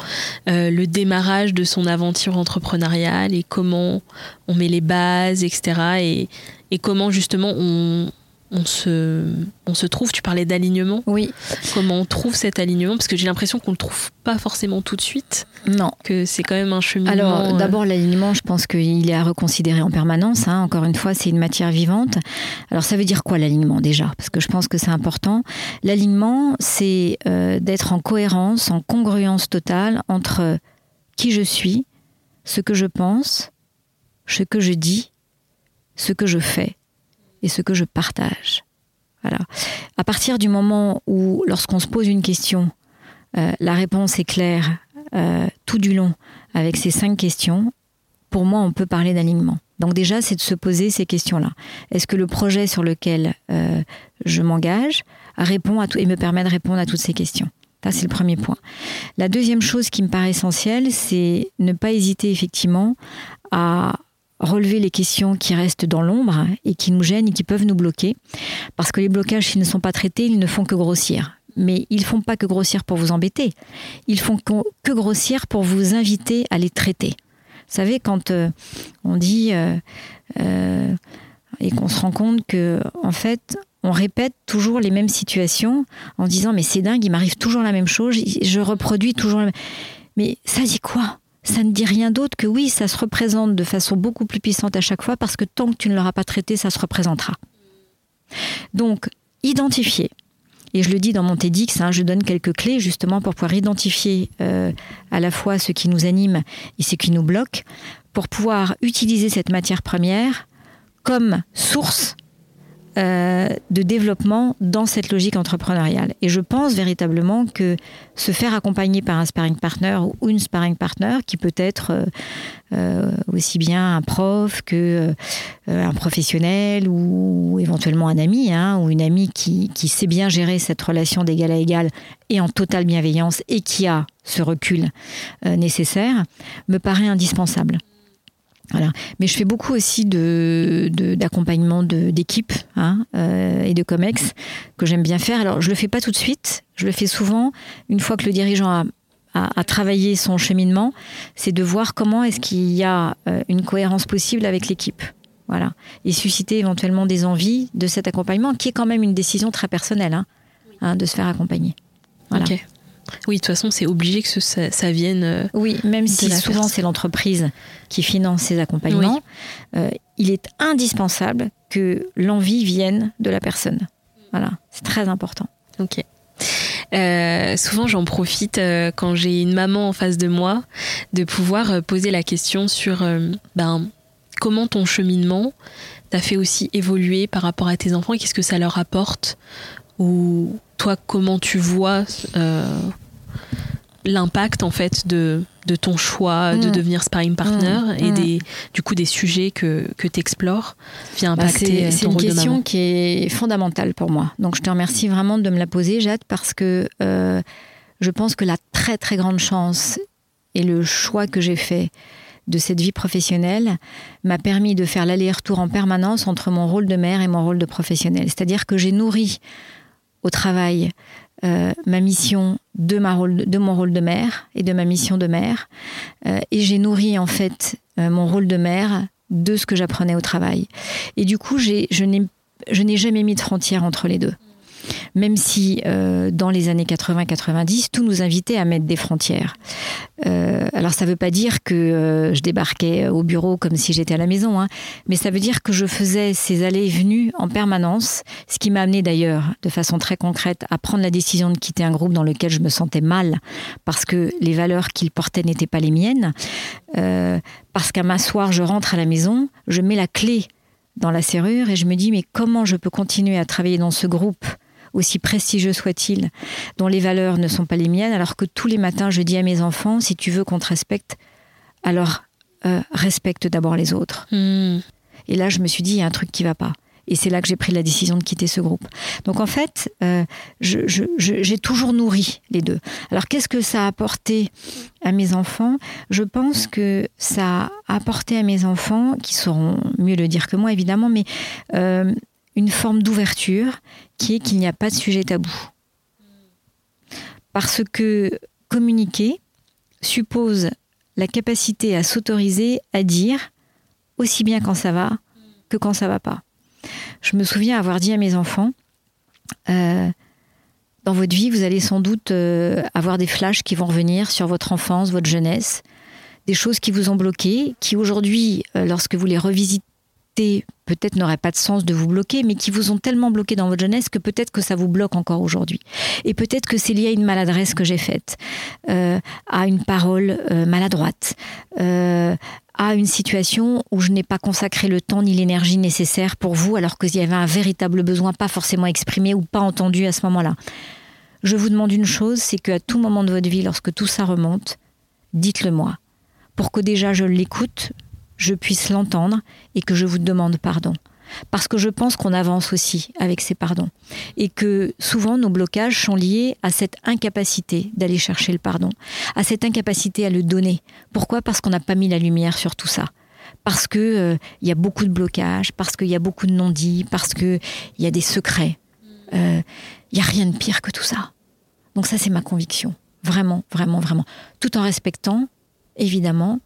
euh, le démarrage de son aventure entrepreneuriale et comment on met les bases, etc. Et, et comment justement on, on se, on se trouve, tu parlais d'alignement. Oui. Comment on trouve cet alignement? Parce que j'ai l'impression qu'on ne le trouve pas forcément tout de suite. Non. Que c'est quand même un cheminement. Alors, euh, d'abord, l'alignement, je pense qu'il est à reconsidérer en permanence. Hein. Encore une fois, c'est une matière vivante. Alors, ça veut dire quoi l'alignement déjà? Parce que je pense que c'est important. L'alignement, c'est euh, d'être en cohérence, en congruence totale entre qui je suis, ce que je pense, ce que je dis, ce que je fais et ce que je partage. Voilà. À partir du moment où, lorsqu'on se pose une question, euh, la réponse est claire euh, tout du long avec ces cinq questions, pour moi, on peut parler d'alignement. Donc déjà, c'est de se poser ces questions-là. Est-ce que le projet sur lequel euh, je m'engage répond à tout et me permet de répondre à toutes ces questions? Ça, c'est le premier point. La deuxième chose qui me paraît essentielle, c'est ne pas hésiter effectivement à relever les questions qui restent dans l'ombre et qui nous gênent et qui peuvent nous bloquer. Parce que les blocages, s'ils ne sont pas traités, ils ne font que grossir. Mais ils ne font pas que grossir pour vous embêter. Ils font que grossir pour vous inviter à les traiter. Vous savez, quand euh, on dit euh, euh, et qu'on se rend compte que, en fait, on répète toujours les mêmes situations en disant mais c'est dingue, il m'arrive toujours la même chose, je reproduis toujours la même... Mais ça dit quoi? Ça ne dit rien d'autre que oui, ça se représente de façon beaucoup plus puissante à chaque fois parce que tant que tu ne l'auras pas traité, ça se représentera. Donc, identifier. Et je le dis dans mon TEDx, hein, je donne quelques clés justement pour pouvoir identifier euh, à la fois ce qui nous anime et ce qui nous bloque, pour pouvoir utiliser cette matière première comme source euh, de développement dans cette logique entrepreneuriale. Et je pense véritablement que se faire accompagner par un sparring partner ou une sparring partner, qui peut être euh, euh, aussi bien un prof que un professionnel ou éventuellement un ami hein, ou une amie qui, qui sait bien gérer cette relation d'égal à égal et en totale bienveillance et qui a ce recul nécessaire, me paraît indispensable. Voilà. Mais je fais beaucoup aussi de, d'accompagnement de, d'équipe hein, euh, et de COMEX que j'aime bien faire. Alors, je le fais pas tout de suite. Je le fais souvent une fois que le dirigeant a, a, travaillé son cheminement. C'est de voir comment est-ce qu'il y a euh, une cohérence possible avec l'équipe. Voilà. Et susciter éventuellement des envies de cet accompagnement, qui est quand même une décision très personnelle, hein, hein, de se faire accompagner. Voilà. Oui, de toute façon, c'est obligé que ça, vienne. Euh, oui, même si souvent c'est l'entreprise qui finance ces accompagnements, euh, il est indispensable que l'envie vienne de la personne. Voilà, c'est très important. Ok. Euh, souvent, j'en profite quand j'ai une maman en face de moi de pouvoir poser la question sur ben, comment ton cheminement t'a fait aussi évoluer par rapport à tes enfants? Et qu'est-ce que ça leur apporte? Ou toi, comment tu vois euh, l'impact en fait de, de ton choix de mm. devenir sparring partner mm. et mm. des, du coup des sujets que, que tu explores vient bah, impacter C'est une question qui est fondamentale pour moi. Donc je te remercie vraiment de me la poser, Jade, parce que euh, je pense que la très très grande chance et le choix que j'ai fait de cette vie professionnelle m'a permis de faire l'aller-retour en permanence entre mon rôle de mère et mon rôle de professionnel. C'est-à-dire que j'ai nourri au travail euh, ma mission de, mon rôle de mère et de ma mission de mère. Euh, et j'ai nourri en fait euh, mon rôle de mère de ce que j'apprenais au travail. Et du coup, je n'ai jamais mis de frontière entre les deux même si euh, dans les années 80-90, tout nous invitait à mettre des frontières. Euh, alors ça ne veut pas dire que euh, je débarquais au bureau comme si j'étais à la maison, hein, mais ça veut dire que je faisais ces allées et venues en permanence, ce qui m'a amené d'ailleurs de façon très concrète à prendre la décision de quitter un groupe dans lequel je me sentais mal parce que les valeurs qu'il portait n'étaient pas les miennes, parce qu'à m'asseoir, je rentre à la maison, je mets la clé dans la serrure et je me dis mais comment je peux continuer à travailler dans ce groupe aussi prestigieux soit-il, dont les valeurs ne sont pas les miennes, alors que tous les matins je dis à mes enfants, si tu veux qu'on te respecte, alors euh, respecte d'abord les autres. Hmm. Et là, je me suis dit, il y a un truc qui va pas. Et c'est là que j'ai pris la décision de quitter ce groupe. Donc en fait, euh, j'ai toujours nourri les deux. Alors qu'est-ce que ça a apporté à mes enfants? Je pense que ça a apporté à mes enfants, qui sauront mieux le dire que moi évidemment, mais euh, une forme d'ouverture qui est qu'il n'y a pas de sujet tabou. Parce que communiquer suppose la capacité à s'autoriser à dire aussi bien quand ça va que quand ça va pas. Je me souviens avoir dit à mes enfants, euh, dans votre vie, vous allez sans doute euh, avoir des flashs qui vont revenir sur votre enfance, votre jeunesse, des choses qui vous ont bloqué, qui aujourd'hui, euh, lorsque vous les revisitez, peut-être n'aurait pas de sens de vous bloquer, mais qui vous ont tellement bloqué dans votre jeunesse que peut-être que ça vous bloque encore aujourd'hui. Et peut-être que c'est lié à une maladresse que j'ai faite, euh, à une parole euh, maladroite, euh, à une situation où je n'ai pas consacré le temps ni l'énergie nécessaire pour vous, alors qu'il y avait un véritable besoin pas forcément exprimé ou pas entendu à ce moment-là. Je vous demande une chose, c'est qu'à tout moment de votre vie, lorsque tout ça remonte, dites-le moi, pour que déjà je l'écoute, je puisse l'entendre et que je vous demande pardon. Parce que je pense qu'on avance aussi avec ces pardons. Et que souvent nos blocages sont liés à cette incapacité d'aller chercher le pardon, à cette incapacité à le donner. Pourquoi? Parce qu'on n'a pas mis la lumière sur tout ça. Parce qu'il euh, y a beaucoup de blocages, parce qu'il y a beaucoup de non-dits, parce qu'il y a des secrets. Il euh, n'y a rien de pire que tout ça. Donc ça, c'est ma conviction. Vraiment, vraiment, vraiment. Tout en respectant, évidemment,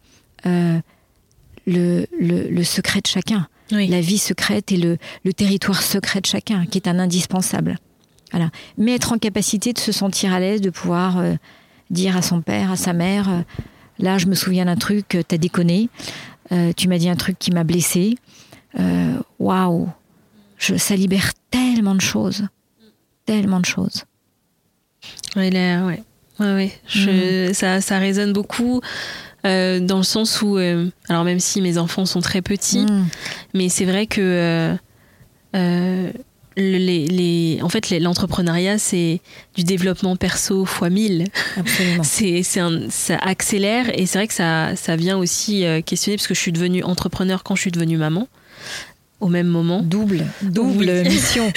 euh, le, le, secret de chacun, la vie secrète et le, le, territoire secret de chacun, qui est un indispensable. Voilà. Mais être en capacité de se sentir à l'aise, de pouvoir euh, dire à son père, à sa mère, euh, là je me souviens d'un truc, euh, t'as déconné, tu m'as dit un truc qui m'a blessé, waouh, ça libère tellement de choses. tellement de choses. Ouais, ouais. ouais, Je, mm. ça, ça résonne beaucoup. Euh, dans le sens où, euh, alors même si mes enfants sont très petits, mm. mais c'est vrai que euh, les, les, en fait, l'entrepreneuriat, c'est du développement perso fois 1000. Absolument. <laughs> c'est, ça accélère et c'est vrai que ça, ça vient aussi questionner parce que je suis devenue entrepreneur quand je suis devenue maman au même moment. Double, double mission.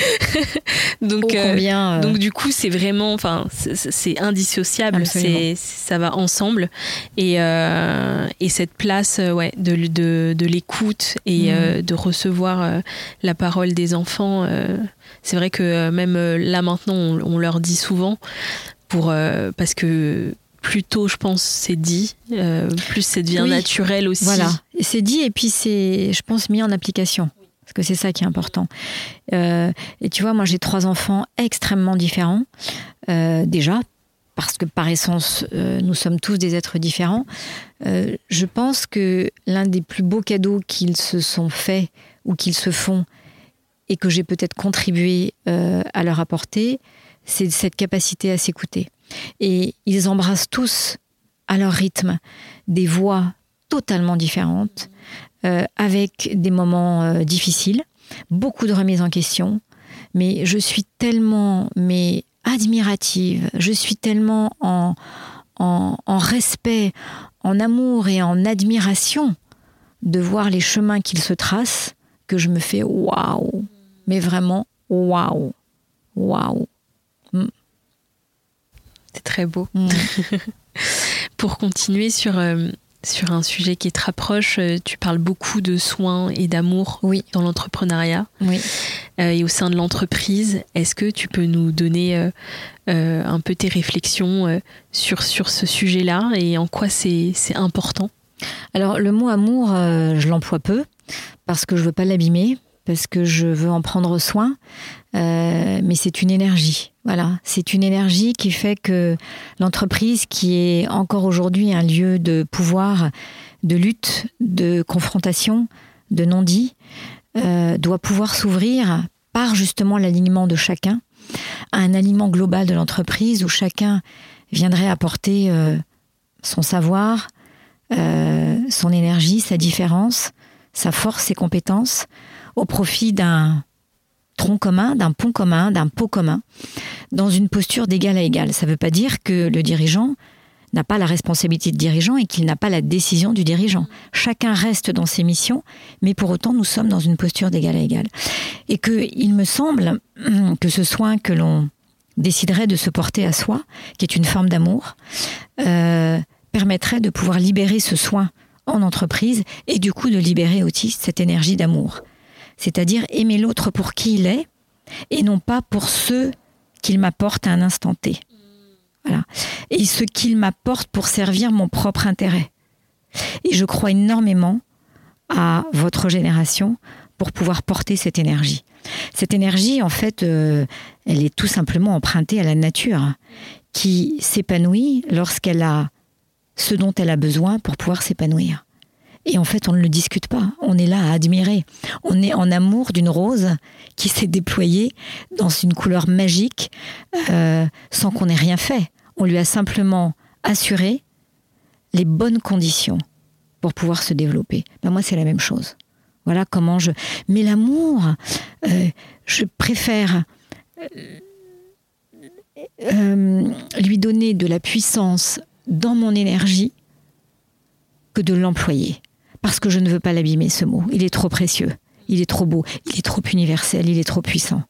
<laughs> donc, euh, euh, donc du coup, c'est vraiment, enfin, c'est indissociable. C'est, ça va ensemble. Et, euh, et cette place, ouais, de, de, de l'écoute et mm. de recevoir la parole des enfants. c'est vrai que même là maintenant, on, leur dit souvent pour parce que plus tôt, je pense, c'est dit, plus ça devient naturel aussi. Voilà, c'est dit et puis c'est, je pense, mis en application parce que c'est ça qui est important. Euh, et tu vois, moi j'ai trois enfants extrêmement différents, euh, déjà, parce que par essence, euh, nous sommes tous des êtres différents. je pense que l'un des plus beaux cadeaux qu'ils se sont faits ou qu'ils se font, et que j'ai peut-être contribué à leur apporter, c'est cette capacité à s'écouter. Et ils embrassent tous, à leur rythme, des voix totalement différentes, euh, avec des moments euh, difficiles, beaucoup de remises en question, mais je suis tellement mais admirative, je suis tellement en, en, respect, en amour et en admiration de voir les chemins qu'ils se tracent que je me fais waouh, mais vraiment waouh, waouh. Mm. C'est très beau. Mm. <laughs> Pour continuer sur euh, sur un sujet qui est très proche. Euh, tu parles beaucoup de soins et d'amour oui. dans l'entrepreneuriat oui. Euh, et au sein de l'entreprise. Est-ce que tu peux nous donner euh, un peu tes réflexions sur, sur ce sujet-là et en quoi c'est important? Alors le mot amour, je l'emploie peu parce que je veux pas l'abîmer, parce que je veux en prendre soin, mais c'est une énergie. Voilà, c'est une énergie qui fait que l'entreprise, qui est encore aujourd'hui un lieu de pouvoir, de lutte, de confrontation, de non-dit, euh, doit pouvoir s'ouvrir par justement l'alignement de chacun un aliment global de l'entreprise où chacun viendrait apporter euh, son savoir, euh, son énergie, sa différence, sa force, ses compétences au profit d'un tronc commun, d'un pont commun, d'un pot commun, dans une posture d'égal à égal. Ça ne veut pas dire que le dirigeant n'a pas la responsabilité de dirigeant et qu'il n'a pas la décision du dirigeant. Chacun reste dans ses missions, mais pour autant nous sommes dans une posture d'égal à égal. Et que il me semble <clears throat> que ce soin que l'on déciderait de se porter à soi, qui est une forme d'amour, euh, permettrait de pouvoir libérer ce soin en entreprise et du coup de libérer aussi cette énergie d'amour c'est-à-dire aimer l'autre pour qui il est et non pas pour ce qu'il m'apporte à un instant T. Et ce qu'il m'apporte pour servir mon propre intérêt. Et je crois énormément à votre génération pour pouvoir porter cette énergie. Cette énergie, en fait, euh, elle est tout simplement empruntée à la nature, qui s'épanouit lorsqu'elle a ce dont elle a besoin pour pouvoir s'épanouir. Et en fait, on ne le discute pas. On est là à admirer. On est en amour d'une rose qui s'est déployée dans une couleur magique euh, sans qu'on ait rien fait. On lui a simplement assuré les bonnes conditions pour pouvoir se développer. Ben moi, c'est la même chose. Voilà comment je. Mais l'amour, euh, je préfère euh, lui donner de la puissance dans mon énergie que de l'employer parce que je ne veux pas l'abîmer, ce mot. Il est trop précieux, il est trop beau, il est trop universel, il est trop puissant.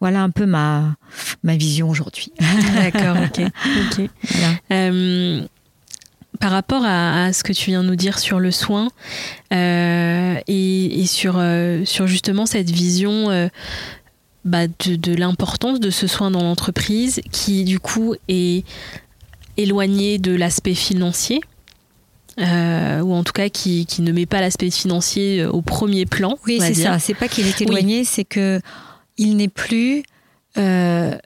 Voilà un peu ma, ma vision aujourd'hui. <laughs> D'accord, ok. <laughs> Euh, par rapport à, ce que tu viens de nous dire sur le soin euh, et, sur, euh, sur justement cette vision bah, de, de l'importance de ce soin dans l'entreprise qui du coup est éloigné de l'aspect financier, euh, ou en tout cas qui, qui ne met pas l'aspect financier euh, au premier plan. Oui, c'est ça. C'est pas qu'il est éloigné, c'est que il n'est plus euh,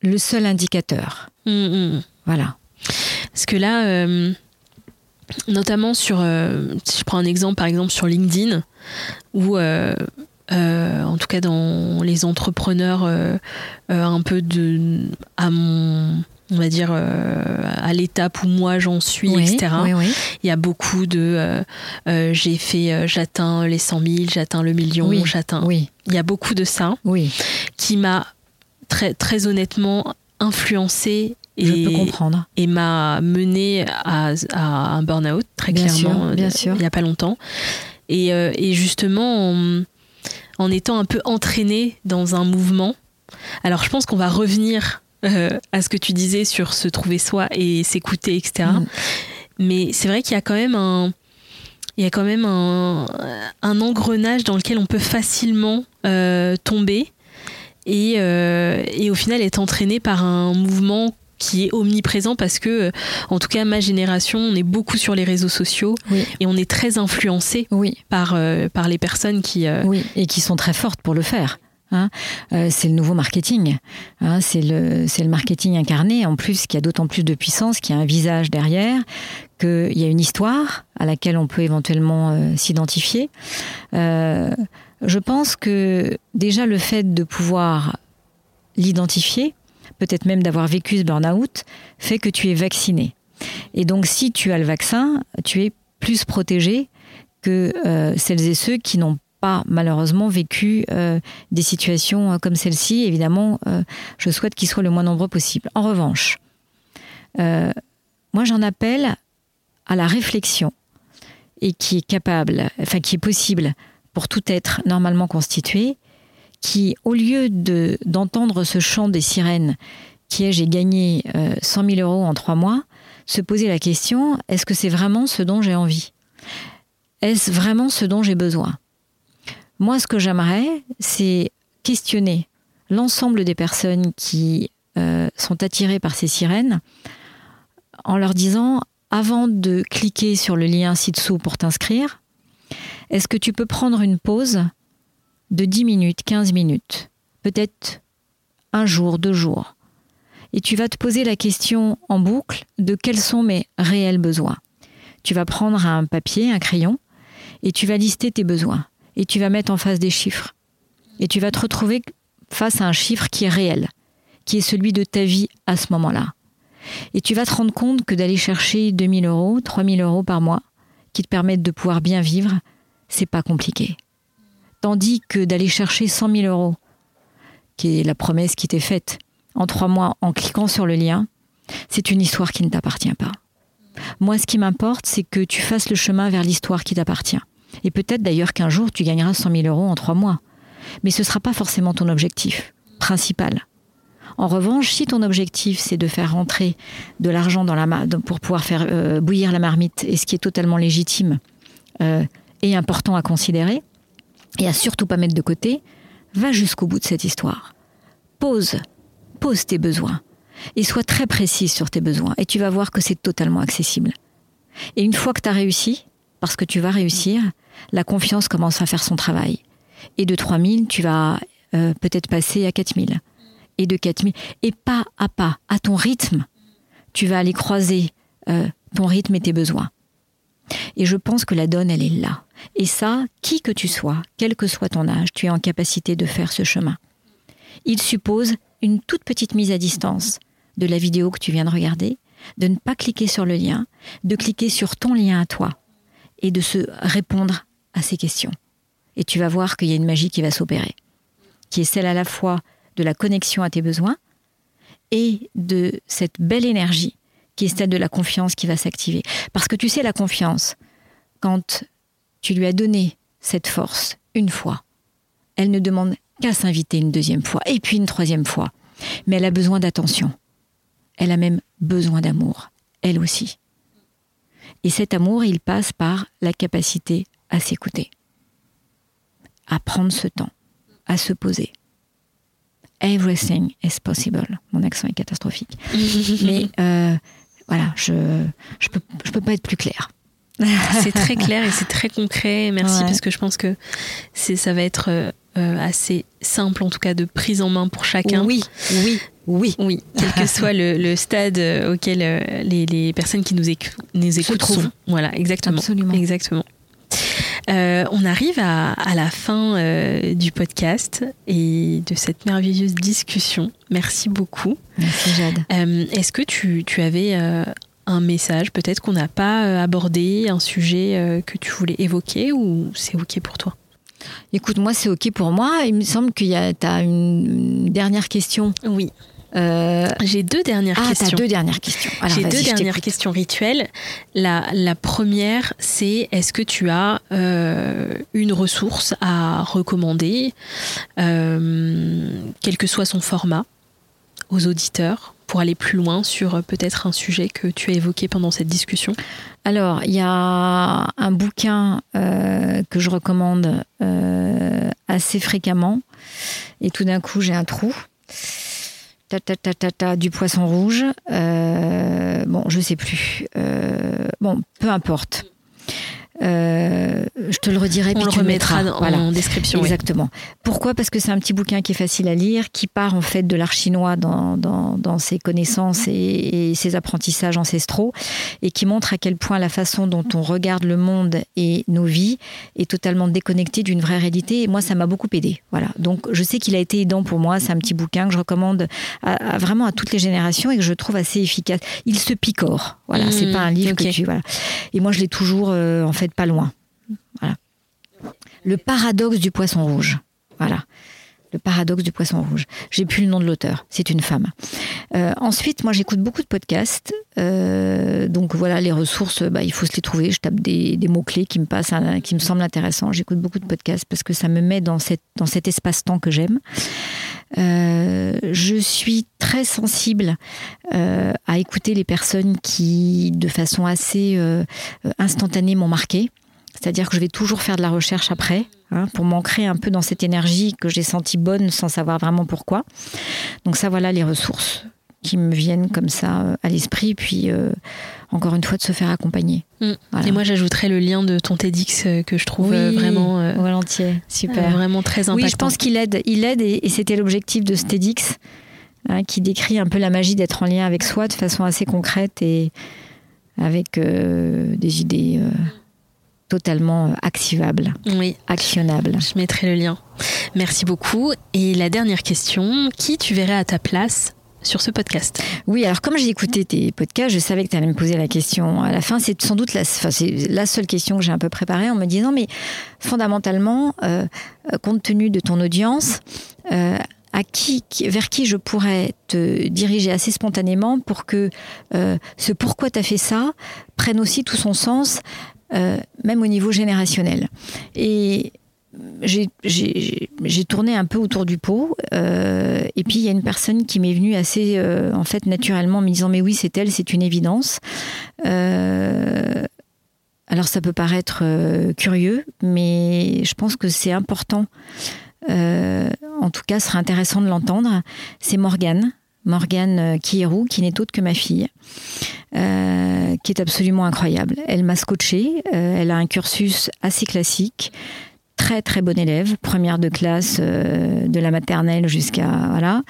le seul indicateur. Mmh, mmh. Voilà. Parce que là, notamment sur, si je prends un exemple, par exemple sur LinkedIn, où en tout cas dans les entrepreneurs un peu de à mon on va dire à l'étape où moi j'en suis, etc. Il y a beaucoup de j'ai fait, j'atteins les 100 000, j'atteins le million, j'atteins. Oui. Il y a beaucoup de ça qui m'a très, très honnêtement influencé et, et m'a mené à, un burn-out très clairement bien sûr. il n'y a pas longtemps et, euh, et justement en, étant un peu entraîné dans un mouvement alors je pense qu'on va revenir euh, à ce que tu disais sur se trouver soi et s'écouter etc mm. mais c'est vrai qu'il y a quand même un il y a quand même un, un engrenage dans lequel on peut facilement euh, tomber et, et, au final être entraîné par un mouvement qui est omniprésent parce que, euh, en tout cas, ma génération, on est beaucoup sur les réseaux sociaux et on est très influencé oui. par, euh, par les personnes qui. Euh, oui, et qui sont très fortes pour le faire. Hein. c'est le nouveau marketing. Hein. c'est le, marketing incarné, en plus, qui a d'autant plus de puissance, qui a un visage derrière, qu'il y a une histoire à laquelle on peut éventuellement s'identifier. je pense que déjà le fait de pouvoir l'identifier, peut-être même d'avoir vécu ce burn-out, fait que tu es vacciné. Et donc si tu as le vaccin, tu es plus protégé que euh, celles et ceux qui n'ont pas malheureusement vécu euh, des situations euh, comme celle-ci. Évidemment, je souhaite qu'ils soient le moins nombreux possible. En revanche, moi j'en appelle à la réflexion et qui est capable, enfin qui est possible pour tout être normalement constitué, qui, au lieu de, d'entendre ce chant des sirènes qui est j'ai gagné 100 euh, 000 euros en trois mois, se poser la question est-ce que c'est vraiment ce dont j'ai envie? Est-ce vraiment ce dont j'ai besoin? Moi, ce que j'aimerais, c'est questionner l'ensemble des personnes qui euh, sont attirées par ces sirènes en leur disant avant de cliquer sur le lien ci-dessous pour t'inscrire, est-ce que tu peux prendre une pause de 10 minutes, 15 minutes, peut-être un jour, deux jours. Et tu vas te poser la question en boucle de quels sont mes réels besoins. Tu vas prendre un papier, un crayon, et tu vas lister tes besoins. Et tu vas mettre en face des chiffres. Et tu vas te retrouver face à un chiffre qui est réel, qui est celui de ta vie à ce moment-là. Et tu vas te rendre compte que d'aller chercher 2000 euros, 3000 euros par mois, qui te permettent de pouvoir bien vivre, c'est pas compliqué. Tandis que d'aller chercher 100 000 euros, qui est la promesse qui t'est faite en trois mois en cliquant sur le lien, c'est une histoire qui ne t'appartient pas. Moi, ce qui m'importe, c'est que tu fasses le chemin vers l'histoire qui t'appartient. Et peut-être d'ailleurs qu'un jour, tu gagneras 100 000 euros en trois mois. Mais ce ne sera pas forcément ton objectif principal. En revanche, si ton objectif, c'est de faire rentrer de l'argent dans la pour pouvoir faire euh, bouillir la marmite, et ce qui est totalement légitime euh, et important à considérer, et à surtout pas mettre de côté, va jusqu'au bout de cette histoire. Pose, pose tes besoins et sois très précise sur tes besoins et tu vas voir que c'est totalement accessible. Et une fois que tu as réussi, parce que tu vas réussir, la confiance commence à faire son travail. Et de 3000, tu vas euh, peut-être passer à 4000. Et de 4000, et pas à pas, à ton rythme, tu vas aller croiser euh, ton rythme et tes besoins. Et je pense que la donne, elle est là. Et ça, qui que tu sois, quel que soit ton âge, tu es en capacité de faire ce chemin. Il suppose une toute petite mise à distance de la vidéo que tu viens de regarder, de ne pas cliquer sur le lien, de cliquer sur ton lien à toi et de se répondre à ces questions. Et tu vas voir qu'il y a une magie qui va s'opérer, qui est celle à la fois de la connexion à tes besoins et de cette belle énergie qui est celle de la confiance qui va s'activer. Parce que tu sais, la confiance, quand tu lui as donné cette force une fois, elle ne demande qu'à s'inviter une deuxième fois, et puis une troisième fois. Mais elle a besoin d'attention. Elle a même besoin d'amour, elle aussi. Et cet amour, il passe par la capacité à s'écouter, à prendre ce temps, à se poser. Everything is possible. Mon accent est catastrophique. <laughs> Mais euh, voilà, je je peux, je peux pas être plus clair. <laughs> c'est très clair et c'est très concret. Merci parce que je pense que ça va être euh, assez simple en tout cas de prise en main pour chacun. Oui, oui, oui, oui. Quel que soit le, stade euh, auquel euh, les, les, personnes qui nous, nous écoutent sont. Voilà, exactement. Absolument. Exactement. Euh, on arrive à, la fin euh, du podcast et de cette merveilleuse discussion. Merci beaucoup. Merci Jade. Euh, est-ce que tu, tu avais un message peut-être qu'on n'a pas abordé, un sujet que tu voulais évoquer ou c'est OK pour toi? Écoute, moi c'est OK pour moi. Il me semble que tu as une dernière question. Oui. Euh, j'ai deux dernières ah, questions. deux dernières questions. J'ai deux dernières questions rituelles. La, la première, c'est est-ce que tu as euh, une ressource à recommander, euh, quel que soit son format, aux auditeurs pour aller plus loin sur peut-être un sujet que tu as évoqué pendant cette discussion? Alors, il y a un bouquin que je recommande assez fréquemment et tout d'un coup j'ai un trou ta, ta, ta, du poisson rouge. Euh, bon, je sais plus. Euh, bon, peu importe. Euh, je te le redirai, On puis le tu en description. Exactement. Pourquoi? Parce que c'est un petit bouquin qui est facile à lire, qui part en fait de l'art chinois dans, dans, ses connaissances et, ses apprentissages ancestraux, et qui montre à quel point la façon dont on regarde le monde et nos vies est totalement déconnectée d'une vraie réalité. Et moi, ça m'a beaucoup aidé. Voilà. Donc, je sais qu'il a été aidant pour moi. C'est un petit bouquin que je recommande à, vraiment à toutes les générations et que je trouve assez efficace. Il se picore. Voilà. c'est mmh, pas un livre que tu. Voilà. Et moi, je l'ai toujours euh, en fait pas loin. Voilà. Le paradoxe du poisson rouge. Voilà. Le paradoxe du poisson rouge. J'ai plus le nom de l'auteur. C'est une femme. Euh, ensuite, moi, j'écoute beaucoup de podcasts. Euh, donc voilà, les ressources, bah, il faut se les trouver. Je tape des, mots-clés qui me passent, qui me semblent intéressants. J'écoute beaucoup de podcasts parce que ça me met dans cet espace-temps que j'aime. Euh, je suis très sensible à écouter les personnes qui, de façon assez instantanée, m'ont marqué. C'est-à-dire que je vais toujours faire de la recherche après, hein, pour m'ancrer un peu dans cette énergie que j'ai sentie bonne sans savoir vraiment pourquoi. Donc ça, voilà les ressources qui me viennent comme ça euh, à l'esprit, puis euh, encore une fois de se faire accompagner. Mm. Et moi j'ajouterais le lien de ton TEDx euh, que je trouve vraiment volontiers, super, vraiment très impactant. Oui, je pense qu'il aide, il aide et, c'était l'objectif de ce TEDx hein, qui décrit un peu la magie d'être en lien avec soi de façon assez concrète et avec des idées totalement euh, activable, oui. actionnable. Je mettrai le lien. Merci beaucoup. Et la dernière question, qui tu verrais à ta place sur ce podcast Oui, alors comme j'ai écouté tes podcasts, je savais que tu allais me poser la question à la fin. C'est sans doute la, seule question que j'ai un peu préparée en me disant, mais fondamentalement, euh, compte tenu de ton audience, euh, à qui, vers qui je pourrais te diriger assez spontanément pour que ce pourquoi tu as fait ça prenne aussi tout son sens euh, même au niveau générationnel. Et j'ai tourné un peu autour du pot euh, et puis il y a une personne qui m'est venue assez euh, en fait naturellement me disant mais oui c'est elle c'est une évidence. Alors ça peut paraître curieux mais je pense que c'est important. En tout cas ce sera intéressant de l'entendre. C'est Morgane. Morgane Kierou, qui n'est autre que ma fille, euh, qui est absolument incroyable. Elle m'a scotché, euh, elle a un cursus assez classique, très très bon élève, première de classe euh, de la maternelle jusqu'à voilà,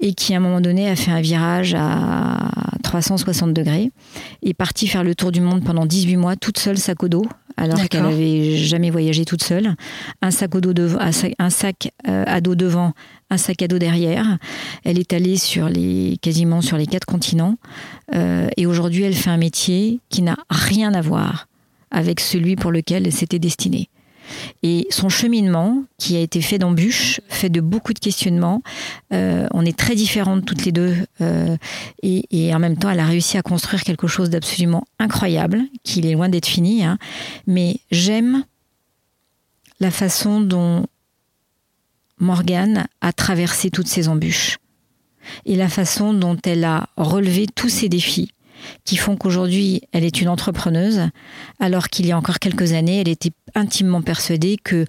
et qui à un moment donné a fait un virage à 360 degrés, est partie faire le tour du monde pendant 18 mois toute seule sac au dos, alors qu'elle n'avait jamais voyagé toute seule, un sac, au dos un sac à dos devant, un sac à dos derrière. Elle est allée sur les, quasiment sur les quatre continents. Euh, et aujourd'hui, elle fait un métier qui n'a rien à voir avec celui pour lequel elle s'était destinée. Et son cheminement, qui a été fait d'embûches, fait de beaucoup de questionnements. Euh, on est très différentes toutes les deux. Euh, et, en même temps, elle a réussi à construire quelque chose d'absolument incroyable, qui est loin d'être fini. Hein. Mais j'aime la façon dont Morgane a traversé toutes ces embûches et la façon dont elle a relevé tous ces défis qui font qu'aujourd'hui elle est une entrepreneuse, alors qu'il y a encore quelques années elle était intimement persuadée que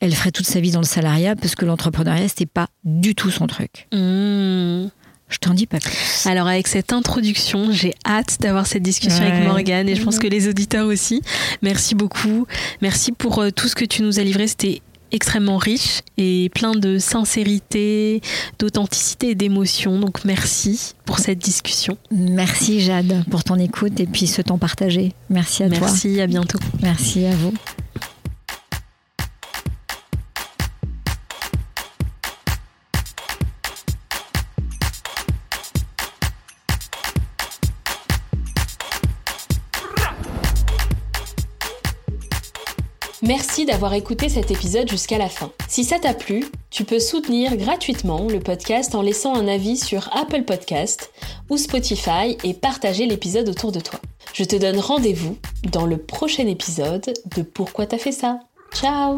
elle ferait toute sa vie dans le salariat parce que l'entrepreneuriat c'était pas du tout son truc. Mmh. Je t'en dis pas plus. Alors avec cette introduction, j'ai hâte d'avoir cette discussion avec Morgane et je pense que les auditeurs aussi. Merci beaucoup. Merci pour euh, tout ce que tu nous as livré. C'était extrêmement riche et plein de sincérité, d'authenticité et d'émotion. Donc merci pour cette discussion. Merci Jade pour ton écoute et puis ce temps partagé. Merci à toi. Merci, à bientôt. Merci à vous. Merci d'avoir écouté cet épisode jusqu'à la fin. Si ça t'a plu, tu peux soutenir gratuitement le podcast en laissant un avis sur Apple Podcast ou Spotify et partager l'épisode autour de toi. Je te donne rendez-vous dans le prochain épisode de Pourquoi t'as fait ça? Ciao